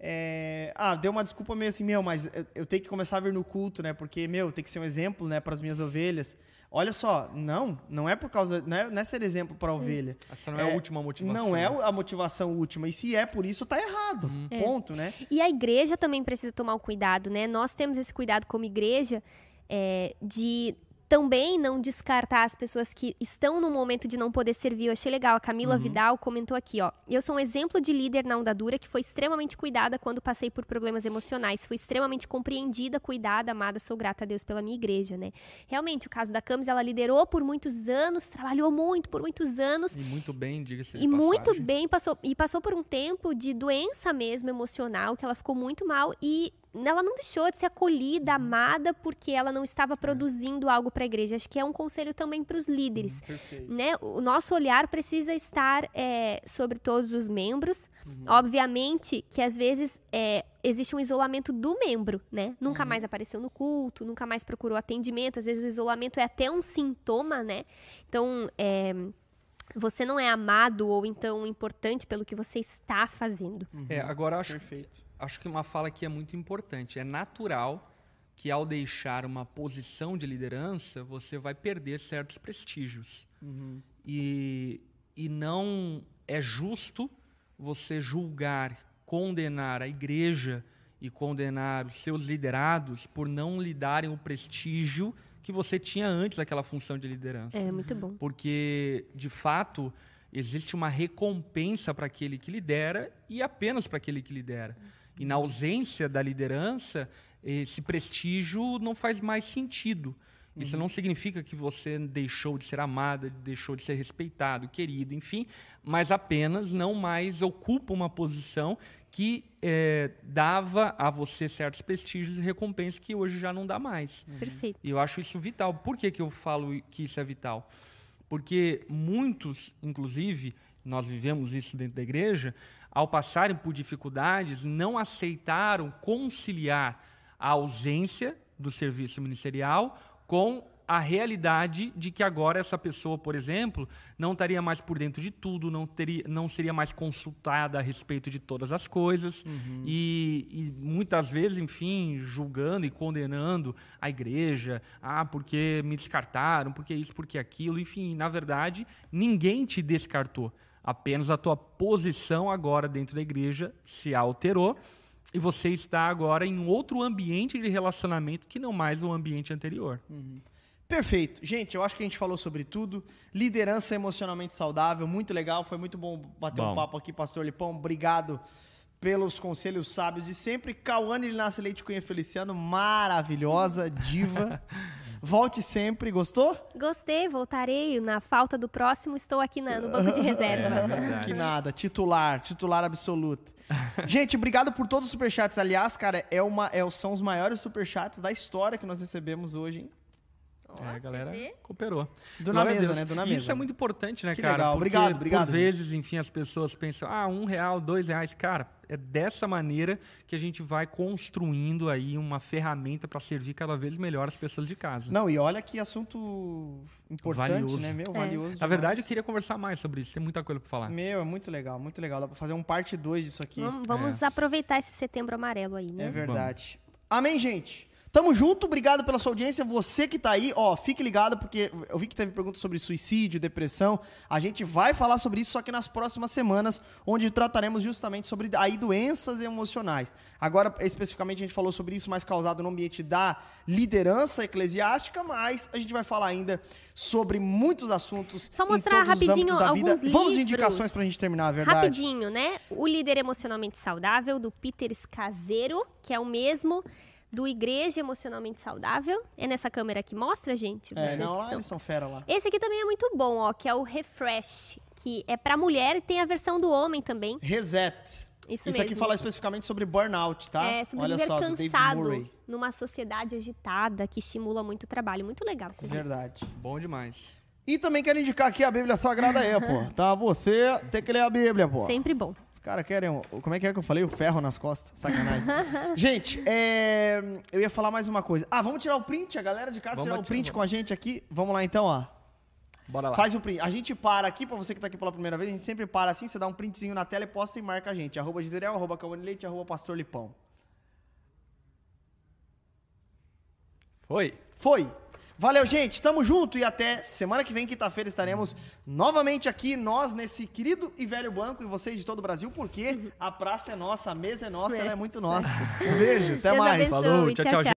É, ah, deu uma desculpa meio assim, meu, mas eu, eu, tenho que começar a vir no culto, né? Porque, meu, tem que ser um exemplo, né, para as minhas ovelhas. Olha só, não, não é por causa, não é, não é ser exemplo para a hum. ovelha. Essa não é, é, a última motivação. Não é a motivação última. E se é por isso, tá errado. Hum. Ponto, né? E a igreja também precisa tomar o cuidado, né? Nós temos esse cuidado como igreja é, de também não descartar as pessoas que estão no momento de não poder servir. Eu achei legal. A Camila uhum. Vidal comentou aqui, ó. Eu sou um exemplo de líder na onda dura que foi extremamente cuidada quando passei por problemas emocionais. Fui extremamente compreendida, cuidada, amada. Sou grata a Deus pela minha igreja, né? Realmente, o caso da Camis, ela liderou por muitos anos, trabalhou muito por muitos anos. E muito bem, diga-se E muito bem, passou, e passou por um tempo de doença mesmo emocional, que ela ficou muito mal e ela não deixou de ser acolhida, uhum. amada, porque ela não estava é. produzindo algo para a igreja. Acho que é um conselho também para os líderes. Uhum, né? O nosso olhar precisa estar é, sobre todos os membros. Uhum. Obviamente que às vezes é, existe um isolamento do membro, né? Nunca uhum. mais apareceu no culto, nunca mais procurou atendimento. Às vezes o isolamento é até um sintoma, né? Então, é, você não é amado ou então importante pelo que você está fazendo. É, agora acho Perfeito acho que uma fala aqui é muito importante. É natural que ao deixar uma posição de liderança, você vai perder certos prestígios. Uhum. E, e não é justo você julgar, condenar a igreja e condenar os seus liderados por não lhe darem o prestígio que você tinha antes daquela função de liderança. É muito bom. Porque, de fato, existe uma recompensa para aquele que lidera e apenas para aquele que lidera. E na ausência da liderança, esse prestígio não faz mais sentido. Isso uhum. não significa que você deixou de ser amada, deixou de ser respeitado, querido, enfim, mas apenas não mais ocupa uma posição que é, dava a você certos prestígios e recompensas que hoje já não dá mais. Uhum. Perfeito. E eu acho isso vital. Por que, que eu falo que isso é vital? Porque muitos, inclusive, nós vivemos isso dentro da igreja, ao passarem por dificuldades, não aceitaram conciliar a ausência do serviço ministerial com a realidade de que agora essa pessoa, por exemplo, não estaria mais por dentro de tudo, não, teria, não seria mais consultada a respeito de todas as coisas uhum. e, e, muitas vezes, enfim, julgando e condenando a igreja, ah, porque me descartaram, porque isso, porque aquilo, enfim, na verdade, ninguém te descartou. Apenas a tua posição agora dentro da igreja se alterou e você está agora em outro ambiente de relacionamento que não mais o ambiente anterior. Uhum. Perfeito. Gente, eu acho que a gente falou sobre tudo. Liderança emocionalmente saudável, muito legal. Foi muito bom bater bom. um papo aqui, Pastor Lipão. Obrigado pelos conselhos sábios de sempre. Cauane Linácio Leite Cunha Feliciano, maravilhosa, diva. Volte sempre, gostou? Gostei, voltarei. Na falta do próximo, estou aqui na, no banco de reserva. É, que nada, titular, titular absoluto. Gente, obrigado por todos os superchats. Aliás, cara, é uma, é, são os maiores superchats da história que nós recebemos hoje, hein? É, a galera cooperou. Do na mesa, né? Do na mesa. Isso é muito importante, né, que cara? Legal. Porque, obrigado, obrigado. Por vezes, enfim, as pessoas pensam, ah, um real, dois reais. Cara, é dessa maneira que a gente vai construindo aí uma ferramenta para servir cada vez melhor as pessoas de casa. Não, e olha que assunto importante, valioso. né? Meu, é. valioso. Na verdade, eu queria conversar mais sobre isso. Tem muita coisa para falar. Meu, é muito legal, muito legal. Dá para fazer um parte 2 disso aqui. Vamos, vamos é. aproveitar esse setembro amarelo aí, né? É verdade. Vamos. Amém, gente? Tamo junto, obrigado pela sua audiência. Você que tá aí, ó, fique ligado, porque eu vi que teve perguntas sobre suicídio, depressão. A gente vai falar sobre isso, só que nas próximas semanas, onde trataremos justamente sobre aí doenças emocionais. Agora, especificamente, a gente falou sobre isso mais causado no ambiente da liderança eclesiástica, mas a gente vai falar ainda sobre muitos assuntos. Só mostrar rapidinho da alguns vida. Vamos livros. indicações pra gente terminar, a verdade. Rapidinho, né? O Líder Emocionalmente Saudável, do Peter Scazzero, que é o mesmo do Igreja Emocionalmente Saudável. É nessa câmera que mostra, gente? É, não, que lá são. eles são fera lá. Esse aqui também é muito bom, ó, que é o Refresh, que é pra mulher e tem a versão do homem também. Reset. Isso, Isso mesmo. aqui fala especificamente sobre burnout, tá? É, sobre Olha viver só, cansado Murray. numa sociedade agitada que estimula muito o trabalho. Muito legal esses livros. Verdade. Bom demais. E também quero indicar aqui a Bíblia Sagrada aí, pô. Tá? Você tem que ler a Bíblia, pô. Sempre bom. Os caras querem. Como é que é que eu falei? O ferro nas costas. Sacanagem. gente, é, eu ia falar mais uma coisa. Ah, vamos tirar o print? A galera de casa Vamos tirar o tirar, print vamos. com a gente aqui. Vamos lá então, ó. Bora lá. Faz o print. A gente para aqui, pra você que tá aqui pela primeira vez, a gente sempre para assim, você dá um printzinho na tela e posta e marca a gente. Arroba Giseriel, arroba Cauane Leite, arroba Pastor Lipão. Foi. Foi. Valeu, gente. Tamo junto e até semana que vem, quinta-feira, estaremos novamente aqui, nós, nesse querido e velho banco, e vocês de todo o Brasil, porque a praça é nossa, a mesa é nossa, ela é muito nossa. Um beijo, até Deus mais. abençoe. Falou, tchau, tchau,